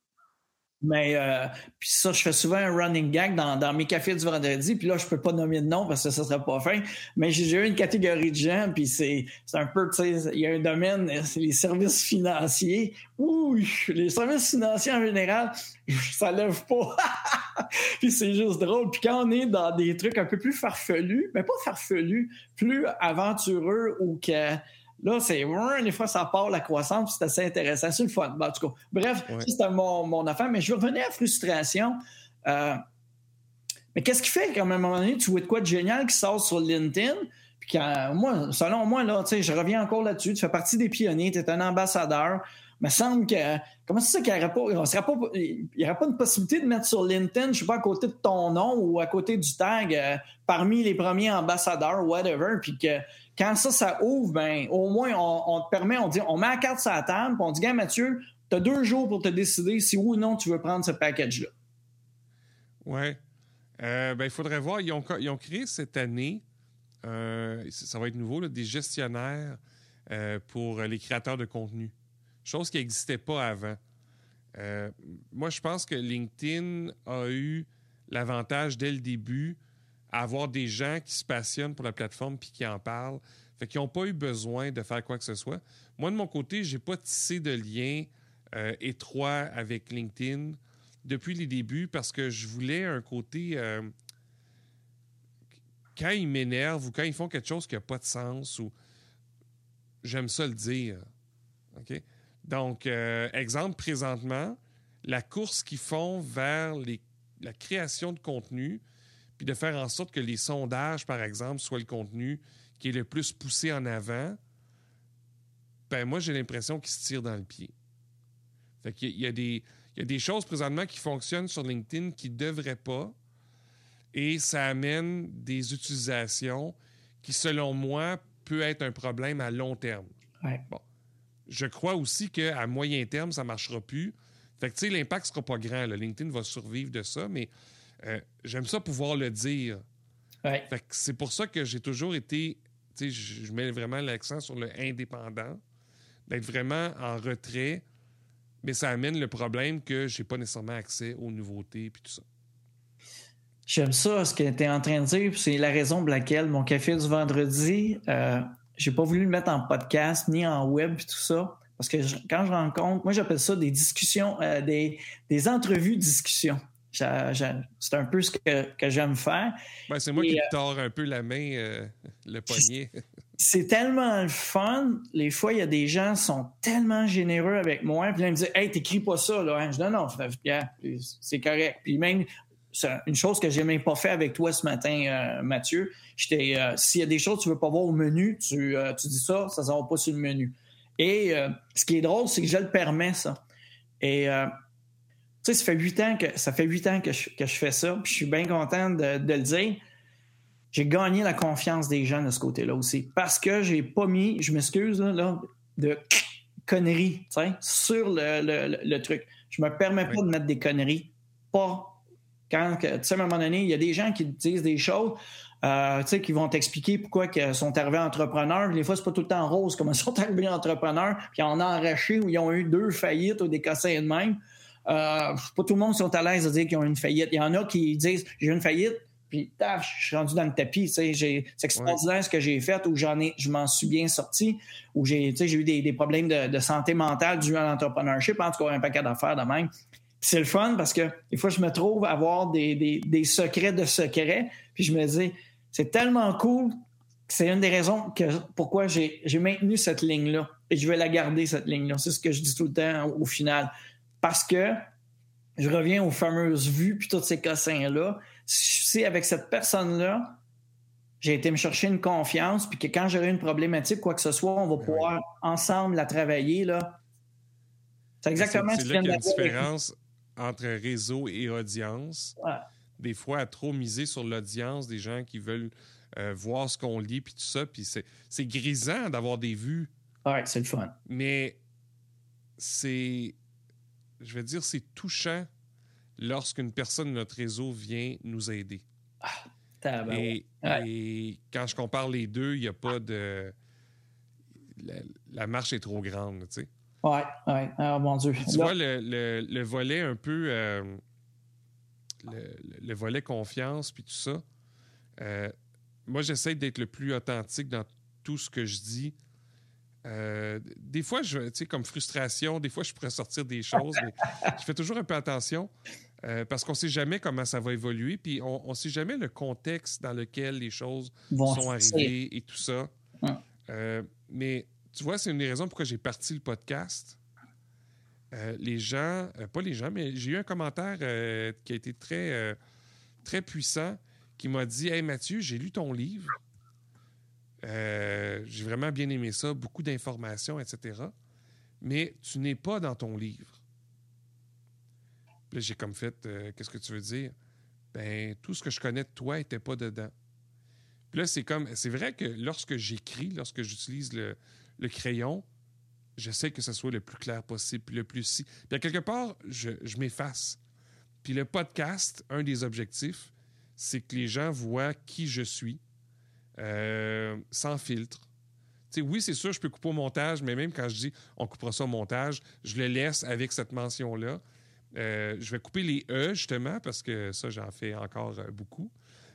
Mais euh, puis ça, je fais souvent un running gag dans, mes cafés du vendredi. Puis là, je peux pas nommer de nom parce que ça serait pas fin. Mais j'ai eu une catégorie de gens, puis c'est un peu, tu sais, il y a un domaine, c'est les services financiers. Ouh, les services financiers en général, ça lève pas. puis c'est juste drôle. Puis quand on est dans des trucs un peu plus farfelus, mais pas farfelus, plus aventureux ou que Là, c'est des fois, ça part la croissance, c'est assez intéressant. C'est le fun. en tout cas, bref, c'était mon, mon, affaire. Mais je vais revenir à la frustration. Euh, mais qu'est-ce qui fait qu'à un moment donné, tu vois de quoi de génial qui sort sur LinkedIn? Puis quand, moi, selon moi, là, je reviens encore là-dessus. Tu fais partie des pionniers, tu es un ambassadeur. Il me semble que. Comment c'est ça qu'il n'y aurait pas. Il n'y aurait pas une possibilité de mettre sur LinkedIn, je sais pas, à côté de ton nom ou à côté du tag, euh, parmi les premiers ambassadeurs, whatever, puis que quand ça, ça ouvre, ben, au moins, on, te permet, on dit, on met la carte sur la table, puis on dit, gars, Mathieu, tu as deux jours pour te décider si oui ou non tu veux prendre ce package-là. Oui. Euh, ben, il faudrait voir. Ils ont, créé cette année, euh, ça va être nouveau, des gestionnaires euh, pour les créateurs de contenu. Chose qui n'existait pas avant. moi, je pense que LinkedIn a eu l'avantage dès le début avoir des gens qui se passionnent pour la plateforme puis qui en parlent. Fait qu'ils n'ont pas eu besoin de faire quoi que ce soit. Moi, de mon côté, j'ai pas tissé de lien euh, étroit avec LinkedIn depuis les débuts parce que je voulais un côté. Euh, quand ils m'énervent ou quand ils font quelque chose qui n'a pas de sens ou. J'aime ça le dire. OK? Donc, euh, exemple, présentement, la course qu'ils font vers la création de contenu, puis de faire en sorte que les sondages, par exemple, soient le contenu qui est le plus poussé en avant, ben moi, j'ai l'impression qu'ils se tirent dans le pied. Fait qu'il y, a des, il y a des choses présentement qui fonctionnent sur LinkedIn qui ne devraient pas, et ça amène des utilisations qui, selon moi, peut être un problème à long terme. Bon. Je crois aussi qu'à moyen terme, ça ne marchera plus. Fait que, tu sais, l'impact ne sera pas grand. LinkedIn va survivre de ça, mais euh, j'aime ça pouvoir le dire. c'est pour ça que j'ai toujours été, je mets vraiment l'accent sur le indépendant, d'être vraiment en retrait, mais ça amène le problème que j'ai pas nécessairement accès aux nouveautés et tout ça. J'aime ça, ce que tu es en train de dire, c'est la raison pour laquelle mon café du vendredi, euh, j'ai pas voulu le mettre en podcast ni en web et tout ça. Parce que quand je rencontre, moi j'appelle ça des discussions, euh, des, des entrevues discussions. C'est un peu ce que, j'aime faire. Ben, c'est moi qui te tords un peu la main, euh, le poignet. C'est tellement le fun. Les fois, il y a des gens qui sont tellement généreux avec moi. Puis là, ils me disent Hey, t'écris pas ça. Là. Je dis Non, non, c'est correct. Puis même, c'est une chose que j'ai même pas fait avec toi ce matin, euh, Mathieu. Euh, s'il y a des choses que tu veux pas voir au menu, tu, tu dis ça, ça ne sera pas sur le menu. Et ce qui est drôle, c'est que je le permets, ça. Et sais, ça fait huit ans que ça fait huit ans que je, fais ça. Puis je suis bien content de, le dire. J'ai gagné la confiance des gens de ce côté-là aussi. Parce que j'ai pas mis, je m'excuse, là, de conneries sur le, truc. Je me permets pas de mettre des conneries. Pas quand, tu sais, à un moment donné, il y a des gens qui disent des choses. Euh, qui vont t'expliquer pourquoi ils sont arrivés entrepreneurs. Des fois, c'est pas tout le temps rose comment ils sont arrivés entrepreneurs, puis on a arraché ou ils ont eu deux faillites ou des cassins de même. Euh, pas tout le monde sont à l'aise de dire qu'ils ont une faillite. Il y en a qui disent j'ai une faillite, puis taf, je suis rendu dans le tapis. C'est extraordinaire ce que j'ai fait, ou j'en ai, je m'en suis bien sorti, ou j'ai eu des, des problèmes de, de, santé mentale dû à l'entrepreneurship, en tout cas un paquet d'affaires de même. C'est le fun parce que des fois, je me trouve à avoir des, des, des secrets de secrets, puis je me dis, c'est tellement cool c'est une des raisons que, pourquoi j'ai maintenu cette ligne-là. Et je vais la garder, cette ligne-là. C'est ce que je dis tout le temps au, final. Parce que je reviens aux fameuses vues puis tous ces cossins-là. Si avec cette personne-là, j'ai été me chercher une confiance, puis que quand j'aurai une problématique, quoi que ce soit, on va pouvoir ensemble la travailler. là. C'est exactement ce que tu viens une différence entre réseau et audience. Des fois, à trop miser sur l'audience des gens qui veulent euh, voir ce qu'on lit, puis tout ça. Puis c'est grisant d'avoir des vues. Ouais, c'est le fun. Mais c'est, je vais dire, c'est touchant lorsqu'une personne de notre réseau vient nous aider. Ah, et, et, quand je compare les deux, il n'y a pas de. La, marche est trop grande, tu sais. Ouais, ouais. Oh mon Dieu. tu vois, le, le, volet un peu. Euh, le, volet confiance, puis tout ça. Euh, moi, j'essaie d'être le plus authentique dans tout ce que je dis. Euh, des fois, je, tu sais, comme frustration, des fois, je pourrais sortir des choses, mais je fais toujours un peu attention euh, parce qu'on ne sait jamais comment ça va évoluer, puis on ne sait jamais le contexte dans lequel les choses sont arrivées et tout ça. Euh, mais tu vois, c'est une des raisons pourquoi j'ai parti le podcast. les gens, pas les gens, mais j'ai eu un commentaire qui a été très, très puissant qui m'a dit Hey Mathieu, j'ai lu ton livre. Euh, j'ai vraiment bien aimé ça, beaucoup d'informations, etc. Mais tu n'es pas dans ton livre. Puis j'ai comme fait euh, Qu'est-ce que tu veux dire? Ben, tout ce que je connais de toi n'était pas dedans. Puis là, c'est comme. C'est vrai que lorsque j'écris, lorsque j'utilise le, crayon, j'essaie que ce soit le plus clair possible, puis le plus si. Puis à quelque part, je m'efface. Puis le podcast, un des objectifs, c'est que les gens voient qui je suis euh, sans filtre. oui, c'est sûr, je peux couper au montage, mais même quand je dis on coupera ça au montage, je le laisse avec cette mention-là. Euh, je vais couper les E, justement, parce que ça, j'en fais encore euh, beaucoup.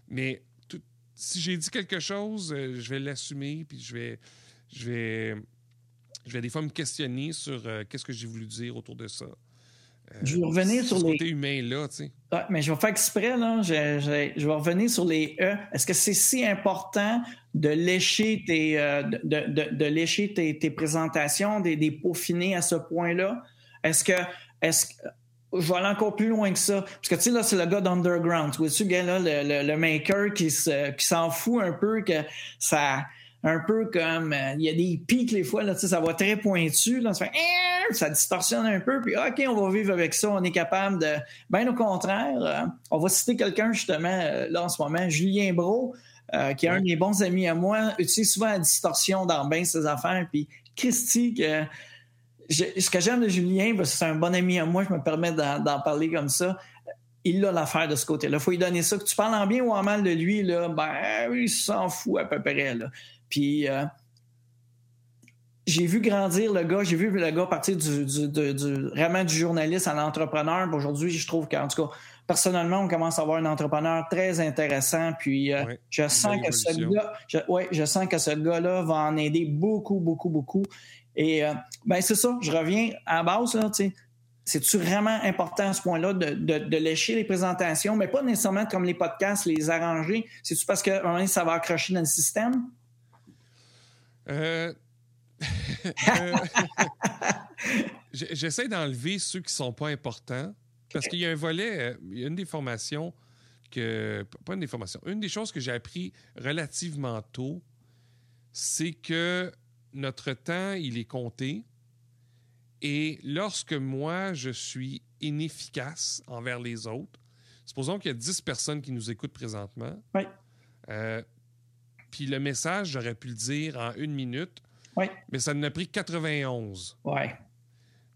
Mais si j'ai dit quelque chose, je vais l'assumer, puis je vais, je, vais, je vais des fois me questionner sur qu'est-ce que j'ai voulu dire autour de ça. Je vais revenir sur les. côté humain là, tu sais. mais je vais faire exprès, là. Je, je, vais revenir sur les E. Est-ce que c'est si important de lécher tes, euh, de, de, de, lécher tes, tes présentations, des, des peaufiner à ce point-là? Est-ce que, est-ce je vais aller encore plus loin que ça. Parce que, tu sais, là, c'est le gars d'Underground. Tu vois-tu, là, le, le, le, maker qui, se, qui s'en fout un peu que ça, un peu comme euh, il y a des pics les fois là, ça va très pointu là, ça, fait, eh, ça distorsionne un peu puis ok on va vivre avec ça, on est capable de ben au contraire, euh, on va citer quelqu'un justement euh, là en ce moment, Julien Bro qui est un des bons amis à moi, utilise souvent la distorsion dans bien ses affaires puis Christy que ce que j'aime de Julien, c'est un bon ami à moi, je me permets d'en parler comme ça il a l'affaire de ce côté-là. Il faut lui donner ça. Que tu parles en bien ou en mal de lui, là, ben, il s'en fout à peu près. Là. Puis euh, j'ai vu grandir le gars, j'ai vu le gars partir du, du, vraiment du journaliste à l'entrepreneur. Aujourd'hui, je trouve qu'en tout cas, personnellement, on commence à avoir un entrepreneur très intéressant. Puis euh, je sens que ce gars, je, ouais, je sens que ce gars-là va en aider beaucoup, beaucoup, beaucoup. Et euh, ben c'est ça, je reviens à la base, là, tu sais. C'est-tu vraiment important à ce point-là de, de, lécher les présentations, mais pas nécessairement comme les podcasts, les arranger? C'est-tu parce que un moment donné, ça va accrocher dans le système? Euh, euh, j'essaie d'enlever ceux qui sont pas importants parce qu'il y a un volet, euh, il y a une des formations que. Pas une des formations. Une des choses que j'ai appris relativement tôt, c'est que notre temps, il est compté. Et lorsque moi, je suis inefficace envers les autres, supposons qu'il y a 10 personnes qui nous écoutent présentement. Oui. Puis le message, j'aurais pu le dire en une minute. Oui. Mais ça en a pris 91. Oui.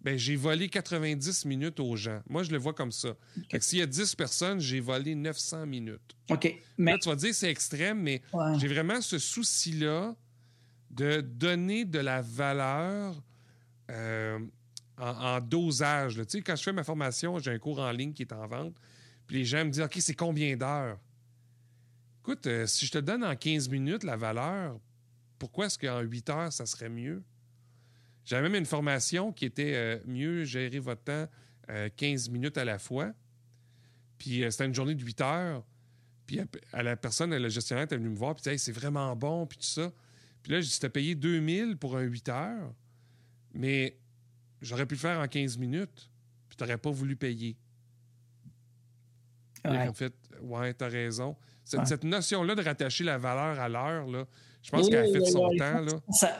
Ben, j'ai volé 90 minutes aux gens. Moi, je le vois comme ça. s'il y a 10 personnes, j'ai volé 900 minutes. OK. Mais... Là, tu vas dire c'est extrême, mais j'ai vraiment ce souci-là de donner de la valeur euh, en, dosage. Tu sais, quand je fais ma formation, j'ai un cours en ligne qui est en vente. Puis les gens me disent OK, c'est combien d'heures Écoute, euh, si je te donne en 15 minutes la valeur, pourquoi est-ce qu'en 8 heures, ça serait mieux? J'avais même une formation qui était euh, mieux gérer votre temps 15 minutes à la fois. Puis c'était une journée de 8 heures. Puis à, la personne, la gestionnaire, est venue me voir, puis hey, c'est vraiment bon, puis tout ça. Puis là, je dis, t'as payé 2000 pour un 8 heures, mais j'aurais pu le faire en 15 minutes, puis t'aurais pas voulu payer. En fait, ouais, t'as raison. Cette, notion-là de rattacher la valeur à l'heure, là, je pense qu'elle a fait son temps. Là.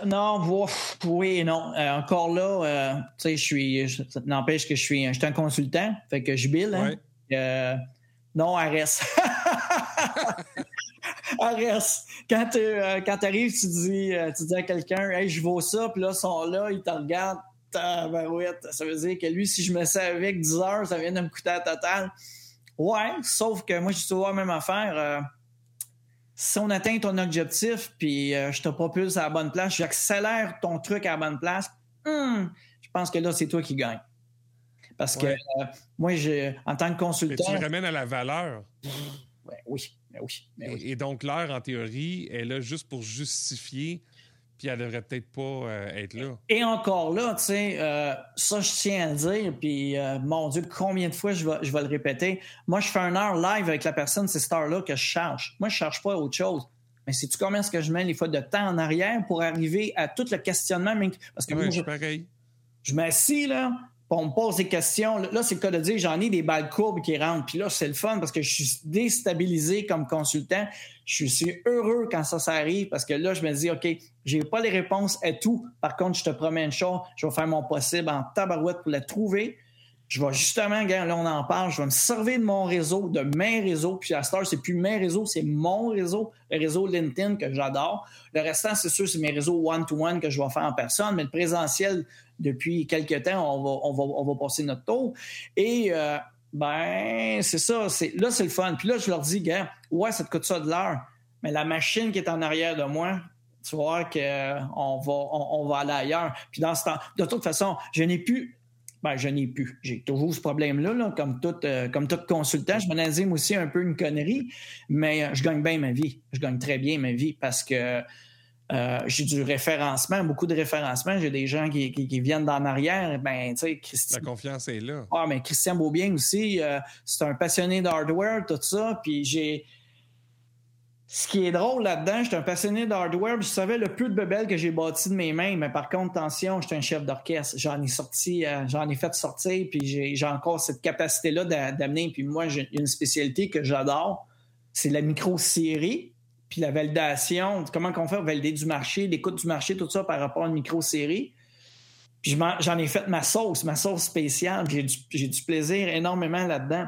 non, oui et non. Euh, encore là, euh, tu sais, je suis. Ça n'empêche que je suis, un consultant, fait que je bill. Hein? Euh, non, reste. Arrête. Quand tu arrives, tu dis, tu dis à quelqu'un, hey, je vaux ça, puis là, ils sont là, ils te regardent. Ça veut dire que lui, si je me sers avec 10 heures, ça vient de me coûter à total. Ouais, sauf que moi, je dis toujours la même affaire. Euh, si on atteint ton objectif, puis je te propulse à la bonne place, j'accélère ton truc à la bonne place, hmm, je pense que là, c'est toi qui gagne. Parce que moi, en tant que consultant. Mais tu ramènes à la valeur. oui. Ben ben et, donc, l'heure, en théorie, est là juste pour justifier, puis elle devrait peut-être pas euh, être là. Et encore là, tu sais, euh, ça, je tiens à le dire, puis euh, mon Dieu, combien de fois je vais, je vais le répéter. Moi, je fais un heure live avec la personne, c'est cette heure-là que je charge. Moi, je ne charge pas autre chose. Mais sais-tu combien est-ce que je mets les fois de temps en arrière pour arriver à tout le questionnement? Parce que moi, je, pareil. Je m'assis, là, on me pose des questions. Là, c'est le cas de dire, j'en ai des balles courbes qui rentrent. Puis là, c'est le fun parce que je suis déstabilisé comme consultant. Je suis heureux quand ça, s'arrive parce que là, je me dis, OK, j'ai pas les réponses à tout. Par contre, je te promets une chose, je vais faire mon possible en tabarouette pour la trouver. Je vais justement, là, on en parle, je vais me servir de mon réseau, de mes réseaux. Puis à Star, c'est plus mes réseaux, c'est mon réseau, le réseau LinkedIn que j'adore. Le restant, c'est sûr, c'est mes réseaux one-to-one que je vais faire en personne, mais le présentiel, depuis quelques temps, on va, on va, on va passer notre tour. Et euh, ben, c'est ça. C'est, là, c'est le fun. Puis là, je leur dis, gars, ouais, ça te coûte ça de l'heure. Mais la machine qui est en arrière de moi, tu vois qu'on va, on, va aller ailleurs. Puis dans ce temps, de toute façon, je n'ai plus. Ben, je n'ai plus. J'ai toujours ce problème-là, là, comme, tout, euh, comme tout consultant. Je me aussi un peu une connerie, mais euh, je gagne bien ma vie. Je gagne très bien ma vie parce que euh, j'ai du référencement, beaucoup de référencement. J'ai des gens qui, viennent d'en arrière. Ben, La confiance est là. Ah, mais Christian Beaubien aussi, euh, c'est un passionné d'hardware, tout ça. Puis j'ai. Ce qui est drôle là-dedans, j'étais un passionné d'hardware, je savais le peu de bebelles que j'ai bâti de mes mains, mais par contre, attention, j'étais un chef d'orchestre. J'en ai sorti, euh, j'en ai fait sortir, puis j'ai encore cette capacité-là d'amener. Puis moi, j'ai une spécialité que j'adore, c'est la micro-série puis la validation, comment on fait pour valider du marché, l'écoute du marché, tout ça par rapport à une micro-série. Puis j'en ai fait ma sauce, ma sauce spéciale, j'ai du, plaisir énormément là-dedans.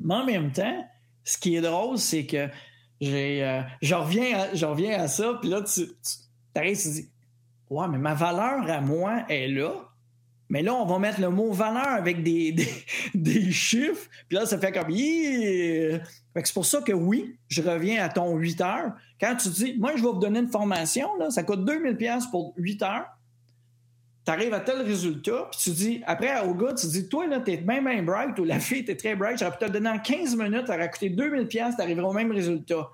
Mais en même temps, ce qui est drôle, c'est que j'ai, euh, je, reviens à, reviens à ça, puis là, tu, tu tu dis, ouais, mais ma valeur à moi est là, mais là, on va mettre le mot valeur avec des, des, chiffres. Puis là, ça fait comme c'est pour ça que oui, je reviens à ton 8 heures. Quand tu dis, moi, je vais vous donner une formation, là, ça coûte 2000$ pour 8 heures. Tu arrives à tel résultat, puis tu dis, après, au gars, tu dis, toi, là, t'es bien, bien bright, ou la fille, t'es très bright, j'aurais pu te donner en 15 minutes, ça aurait coûté 2000$, tu arriveras au même résultat.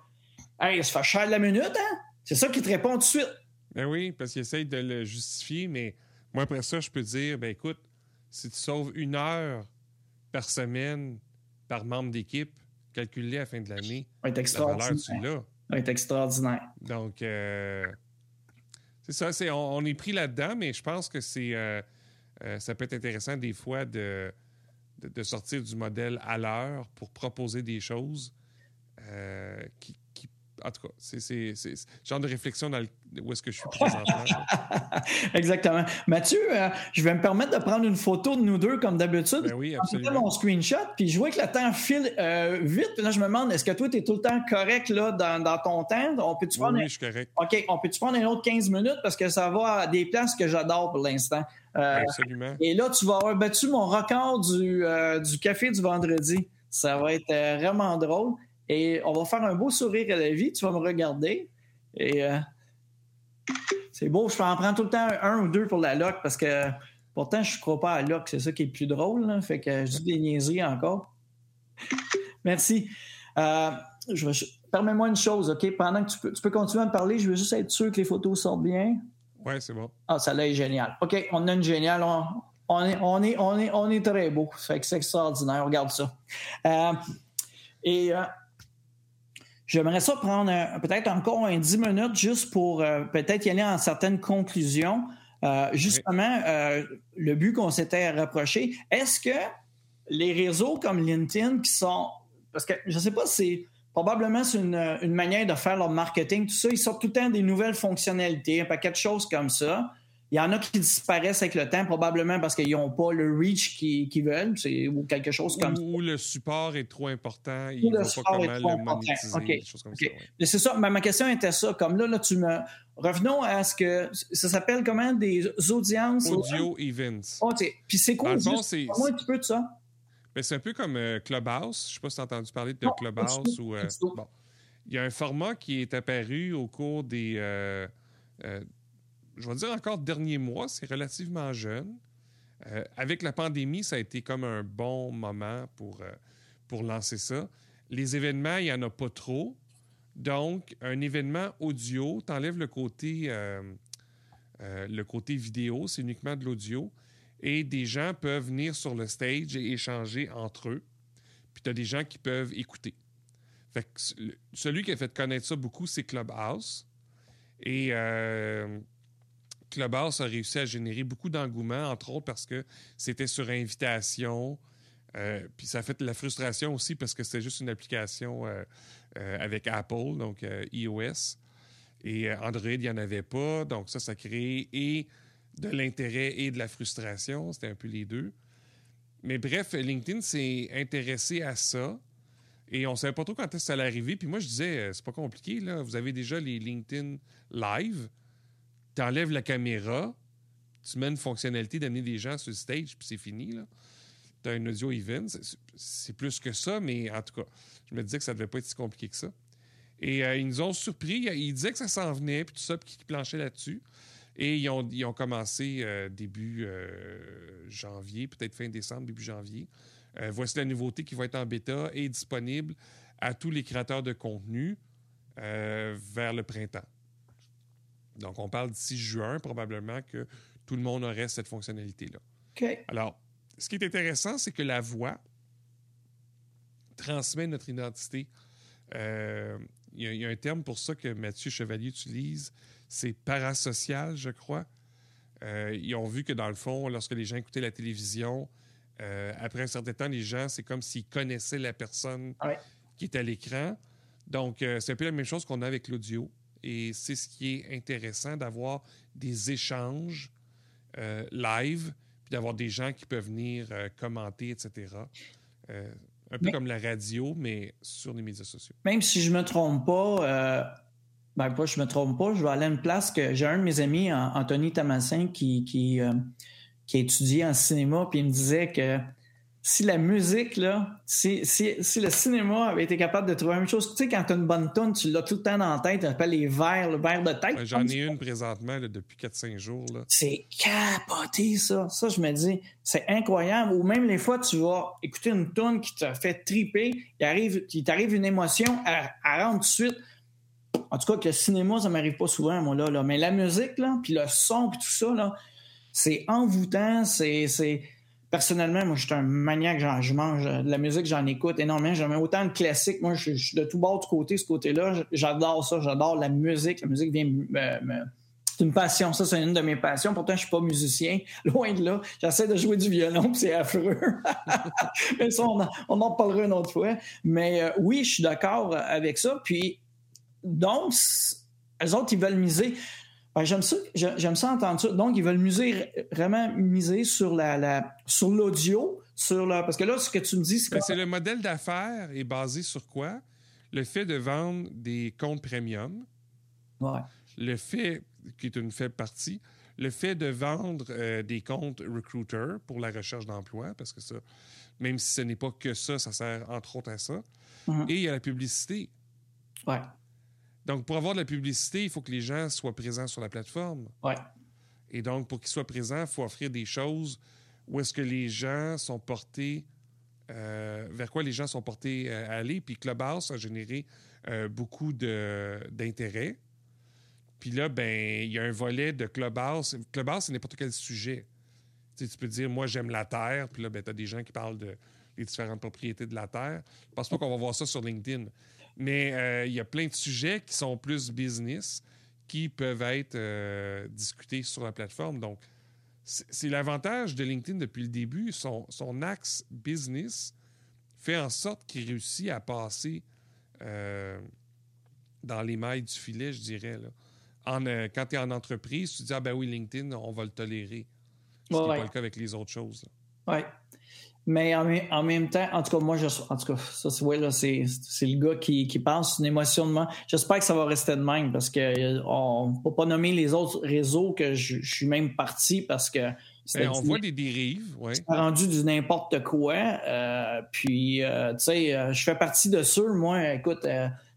Hey, ça fait cher de la minute, hein? C'est ça qui te répond tout de suite. Ben oui, parce qu'il essaye de le justifier, mais moi, après ça, je peux dire, ben écoute, si tu sauves une heure par semaine par membre d'équipe, calculé à la fin de l'année, la valeur, tu l'as. C'est extraordinaire. Donc, euh, c'est ça. C'est, on, est pris là-dedans, mais je pense que c'est, euh, euh, ça peut être intéressant des fois de, de, sortir du modèle à l'heure pour proposer des choses qui, en tout cas, c'est ce genre de réflexion dans où est-ce que je suis présentement. Exactement. Mathieu, euh, je vais me permettre de prendre une photo de nous deux comme d'habitude. Ben oui, absolument. mon screenshot, puis je vois que le temps file euh, vite. Puis là, je me demande, est-ce que toi, tu es tout le temps correct là, dans, dans ton temps? On peut-tu prendre oui, je suis correct. OK, on peut-tu prendre un autre 15 minutes? Parce que ça va à des places que j'adore pour l'instant. Euh, absolument. Et là, tu vas avoir battu mon record du, du café du vendredi. Ça va être vraiment drôle. Et on va faire un beau sourire à la vie. Tu vas me regarder. Et euh, c'est beau. Je peux en prendre tout le temps un ou deux pour la loc parce que Pourtant, je ne crois pas à Locke, c'est ça qui est le plus drôle. Là. Fait que je dis des niaiseries encore. Merci. Euh, permets-moi une chose, OK? Pendant que tu peux, tu peux continuer à me parler, je veux juste être sûr que les photos sortent bien. Oui, c'est bon. Ah, ça là est génial. OK, on a une géniale. On, est, on, est, on, est, on est très beau. Fait que c'est extraordinaire. Regarde ça. Euh, et euh, j'aimerais ça prendre peut-être encore un 10 minutes juste pour peut-être y aller en certaines conclusions. justement, le but qu'on s'était rapproché, est-ce que les réseaux comme LinkedIn qui sont. Parce que je ne sais pas c'est. Probablement, c'est une, manière de faire leur marketing, tout ça. Ils sortent tout le temps des nouvelles fonctionnalités, un paquet de choses comme ça. Il y en a qui disparaissent avec le temps, probablement parce qu'ils n'ont pas le reach qu'ils veulent, ou quelque chose comme ça. Ou le support est trop important, ils ne voient pas comment le monétiser, choses comme ça. C'est ça, ma question était ça. Comme là, là, tu me... Revenons à ce que... Ça s'appelle comment? Des audiences? Audio events. Puis c'est quoi? Comment un petit peu de ça? Ben, c'est un peu comme euh, Clubhouse. Je ne sais pas si tu as entendu parler de Clubhouse. ou, euh, bon. Il y a un format qui est apparu au cours des, euh, je vais dire encore derniers mois, c'est relativement jeune. avec la pandémie, ça a été comme un bon moment pour, pour lancer ça. Les événements, il n'y en a pas trop. Donc, un événement audio, tu enlèves le côté, le côté vidéo, c'est uniquement de l'audio et des gens peuvent venir sur le stage et échanger entre eux. Puis tu as des gens qui peuvent écouter. Fait celui qui a fait connaître ça beaucoup, c'est Clubhouse. Et euh, Clubhouse a réussi à générer beaucoup d'engouement, entre autres parce que c'était sur invitation. Euh, puis ça a fait de la frustration aussi parce que c'était juste une application euh, avec Apple, donc iOS. Et Android, il n'y en avait pas. Donc ça, ça crée et de l'intérêt et de la frustration. C'était un peu les deux. Mais bref, LinkedIn s'est intéressé à ça. Et on ne savait pas trop quand est-ce que ça allait arriver. Puis moi, je disais, euh, c'est pas compliqué. Vous avez déjà les LinkedIn Live. Tu enlèves la caméra, tu mets une fonctionnalité d'amener des gens sur le stage, puis c'est fini, Tu as un audio event. C'est plus que ça, mais en tout cas, je me disais que ça devait pas être si compliqué que ça. Et euh, ils nous ont surpris. Ils disaient que ça s'en venait, puis tout ça, puis qu'ils planchaient là-dessus. Et ils ont, commencé euh, début euh, janvier, peut-être fin décembre, début janvier. Euh, voici la nouveauté qui va être en bêta et disponible à tous les créateurs de contenu vers le printemps. Donc, on parle d'ici juin, probablement que tout le monde aurait cette fonctionnalité-là. OK. Alors, ce qui est intéressant, c'est que la voix transmet notre identité. Il y, a un terme pour ça que Mathieu Chevalier utilise, c'est parasocial, je crois. Euh, ils ont vu que dans le fond, lorsque les gens écoutaient la télévision, euh, après un certain temps, les gens, c'est comme s'ils connaissaient la personne qui est à l'écran. Donc, euh, c'est un peu la même chose qu'on a avec l'audio. Et c'est ce qui est intéressant d'avoir des échanges live, puis d'avoir des gens qui peuvent venir commenter, etc. un peu comme la radio, mais sur les médias sociaux. Même si je ne me trompe pas, ben, pas, je me trompe pas. Je vais aller à une place que j'ai un de mes amis, Anthony Tamassin, qui, qui, euh, qui a étudié en cinéma, puis il me disait que si la musique, là, si, si, si, le cinéma avait été capable de trouver la même chose, tu sais, quand tu as une bonne tonne, tu l'as tout le temps dans la tête, tu appelles les verres, le verre de tête. J'en ai une présentement depuis 4-5 jours. C'est capoté, ça. Ça, je me dis, c'est incroyable. Ou même les fois, tu vas écouter une tonne qui te fait triper, il, arrive, il t'arrive une émotion, elle, elle rentre tout de suite en tout cas, que le cinéma, ça m'arrive pas souvent, moi, là, Mais la musique, là, puis le son, puis tout ça, là, c'est envoûtant, c'est... Personnellement, moi, je suis un maniaque, je mange de la musique, j'en écoute énormément. J'aime autant de classique. Moi, je, suis de tout bord du côté, ce côté-là. J'adore ça, j'adore la musique. La musique vient me... C'est une passion, ça, c'est une de mes passions. Pourtant, je suis pas musicien, loin de là. J'essaie de jouer du violon, puis c'est affreux. Mais ça, on en, on parlera une autre fois. Mais euh, oui, je suis d'accord avec ça. Puis donc, les autres, ils veulent miser. Ben, j'aime ça, j'aime ça entendre ça. Donc, ils veulent miser, vraiment miser sur la, sur l'audio, sur la, parce que là, ce que tu me dis, c'est ben, c'est le modèle d'affaires est basé sur quoi? Le fait de vendre des comptes premium. Ouais. Le fait, qui est une faible partie, le fait de vendre euh, des comptes recruiter pour la recherche d'emploi, parce que ça, même si ce n'est pas que ça, ça sert entre autres à ça. Mm-hmm. Et il y a la publicité. Ouais. Donc, pour avoir de la publicité, il faut que les gens soient présents sur la plateforme. Ouais. Et donc, pour qu'il soit présent, il faut offrir des choses où est-ce que les gens sont portés, euh, vers quoi les gens sont portés euh, à aller. Puis Clubhouse a généré euh, beaucoup d'intérêt. Puis là, ben, il y a un volet de Clubhouse. Clubhouse, c'est n'importe quel sujet. Tu, tu peux dire, moi, j'aime la Terre. Puis là, ben, tu as des gens qui parlent de les différentes propriétés de la Terre. Je pense pas qu'on va voir ça sur LinkedIn. Mais il y a plein de sujets qui sont plus business qui peuvent être discutés sur la plateforme. Donc, c'est l'avantage de LinkedIn depuis le début. Son, son axe business fait en sorte qu'il réussit à passer euh, dans les mailles du filet, je dirais. Là. En, euh, quand tu es en entreprise, tu te dis Ah ben oui, LinkedIn, on va le tolérer. Ce n'est pas le cas avec les autres choses. Oui. Mais en, même temps, en tout cas, moi, je, en tout cas, ça, c'est, c'est, le gars qui, qui pense une émotion de moi. J'espère que ça va rester de même parce que on ne peut pas nommer les autres réseaux que je, suis même parti parce que. Ben, on voit des dérives, oui. C'est rendu du n'importe quoi. Euh, puis, euh, tu sais, euh, je fais partie de ceux, moi, écoute,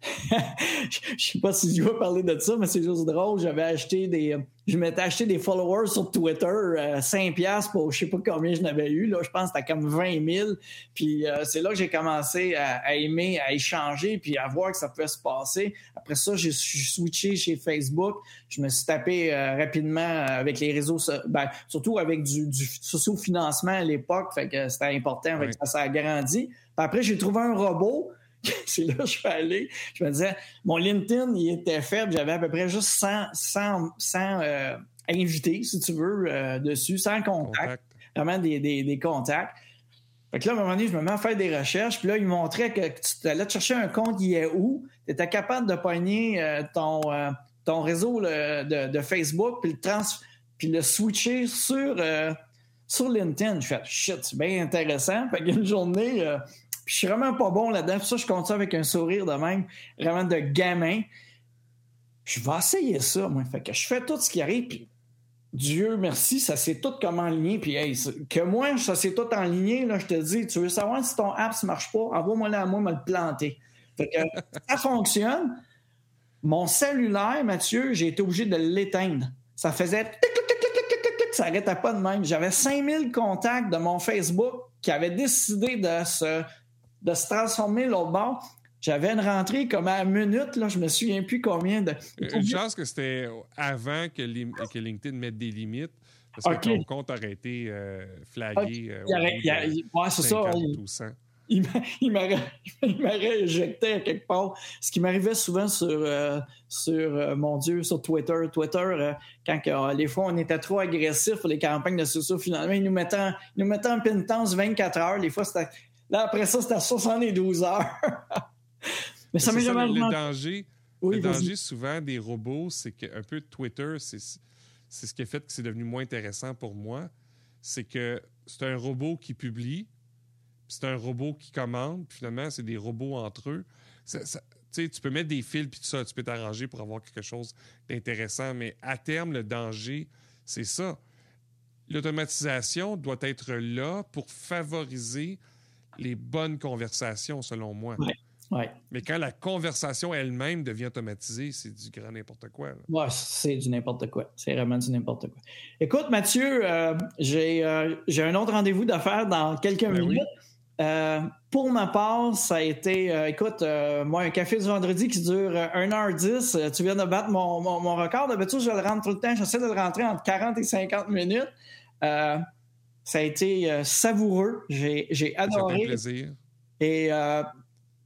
je sais pas si je vais parler de ça, mais c'est juste drôle. J'avais acheté des. Je m'étais acheté des followers sur Twitter, 5$ euh, pour je sais pas combien je n'avais eu. Là, je pense que c'était comme 20 000. Puis euh, c'est là que j'ai commencé à, aimer, à échanger, puis à voir que ça pouvait se passer. Après ça, j'ai switché chez Facebook. Je me suis tapé euh, rapidement avec les réseaux, ben, surtout avec du, du socio-financement à l'époque. Fait que c'était important, ça, ça a grandi. Puis après, j'ai trouvé un robot c'est là que je suis allé. Je me disais, mon LinkedIn, il était faible. J'avais à peu près juste 100, 100, 100 invités, si tu veux, euh, dessus, sans contact. Vraiment des, des, contacts. Fait que là, à un moment donné, je me mets à faire des recherches. Puis là, il montrait que tu allais te chercher un compte Yahoo. Tu étais capable de pogner euh, ton, euh, ton réseau de, de, Facebook puis le, trans, puis le switcher sur, sur LinkedIn. Je fais shit, c'est bien intéressant. Fait qu'une journée, puis je suis vraiment pas bon là-dedans. ça, je compte ça avec un sourire de même, vraiment de gamin. Je vais essayer ça, moi. Fait que je fais tout ce qui arrive, puis Dieu merci, ça s'est tout comme enligné. Puis que moi, ça s'est tout enligné, là, je te dis, tu veux savoir si ton app ne marche pas, envoie-moi là à moi me le planter. Fait que ça fonctionne. Mon cellulaire, Mathieu, j'ai été obligé de l'éteindre. Ça faisait ça n'arrêtait pas de même. J'avais 5000 contacts de mon Facebook qui avaient décidé de se de se transformer l'autre bord. J'avais une rentrée comme à une minute, là, je me souviens plus combien de. Une chance que c'était avant que, LinkedIn mette des limites, parce que ton compte aurait été euh, flagué. ouais, c'est ça. Il, il m'aurait éjecté à quelque part. Ce qui m'arrivait souvent sur, euh, sur euh, mon Dieu, sur Twitter. Twitter, quand les fois on était trop agressifs pour les campagnes de socio, finalement, ils nous mettaient, en, nous mettaient en pénitence 24 heures. Les fois, c'était Là, après ça, c'était à 72 heures. Mais ça m'est jamais Le danger, le danger souvent des robots, c'est qu'un peu Twitter, c'est ce qui a fait que c'est devenu moins intéressant pour moi. C'est que c'est un robot qui publie, c'est un robot qui commande, puis finalement, c'est des robots entre eux. tu peux mettre des fils puis tout ça, tu peux t'arranger pour avoir quelque chose d'intéressant, mais à terme, le danger, c'est ça. L'automatisation doit être là pour favoriser les bonnes conversations, selon moi. Mais quand la conversation elle-même devient automatisée, c'est du grand n'importe quoi. Oui, c'est du n'importe quoi. C'est vraiment du n'importe quoi. Écoute, Mathieu, euh, euh, j'ai un autre rendez-vous d'affaires dans quelques ben minutes. Euh, pour ma part, ça a été, écoute, moi, un café du vendredi qui dure 1h10. tu viens de battre mon, mon, mon record. D'habitude, je le rentre tout le temps. J'essaie de le rentrer entre 40 et 50 minutes. Ça a été euh, savoureux. J'ai adoré. Ça plaisir. Et euh,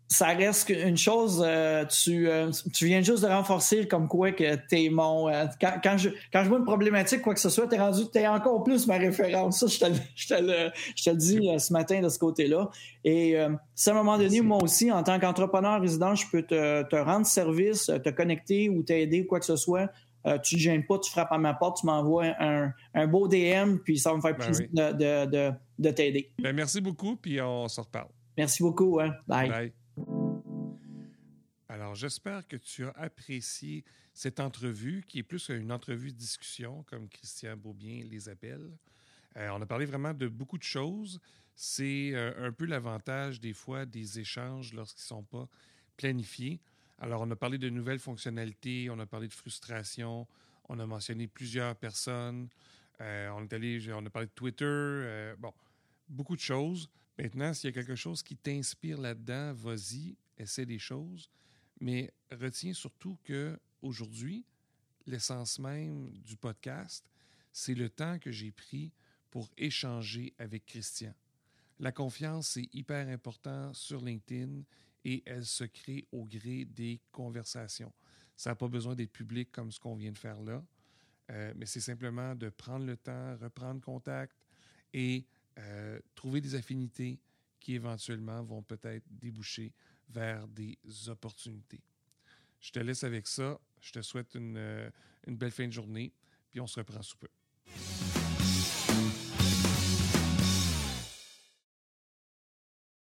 ça reste une chose, euh, tu, tu viens juste de renforcer comme quoi que t'es mon. Quand, quand, je, quand je vois une problématique, quoi que ce soit, t'es rendu, t'es encore plus ma référence. Ça, je te, je te, le, je te le dis ce matin de ce côté-là. Et si à un moment donné, moi aussi, en tant qu'entrepreneur résident, je peux te, te rendre service, te connecter ou t'aider ou quoi que ce soit, euh, tu ne gênes pas, tu frappes à ma porte, tu m'envoies un, beau DM, puis ça va me faire ben plaisir de, t'aider. Ben, merci beaucoup, puis on se reparle. Merci beaucoup. Hein. Bye. Alors, j'espère que tu as apprécié cette entrevue, qui est plus une entrevue de discussion, comme Christian Beaubien les appelle. Euh, on a parlé vraiment de beaucoup de choses. C'est euh, un peu l'avantage des fois des échanges lorsqu'ils ne sont pas planifiés. Alors, on a parlé de nouvelles fonctionnalités, on a parlé de frustration, On a mentionné plusieurs personnes. Euh, on on a parlé de Twitter. Euh, bon, beaucoup de choses. Maintenant, s'il y a quelque chose qui t'inspire là-dedans, vas-y, essaie des choses. Mais retiens surtout que aujourd'hui, l'essence même du podcast, c'est le temps que j'ai pris pour échanger avec Christian. La confiance, c'est hyper important sur LinkedIn et elle se crée au gré des conversations. Ça n'a pas besoin d'être public comme ce qu'on vient de faire là, euh, mais c'est simplement de prendre le temps, reprendre contact et euh, trouver des affinités qui éventuellement vont peut-être déboucher vers des opportunités. Je te laisse avec ça. Je te souhaite une, euh, une belle fin de journée, puis on se reprend sous peu.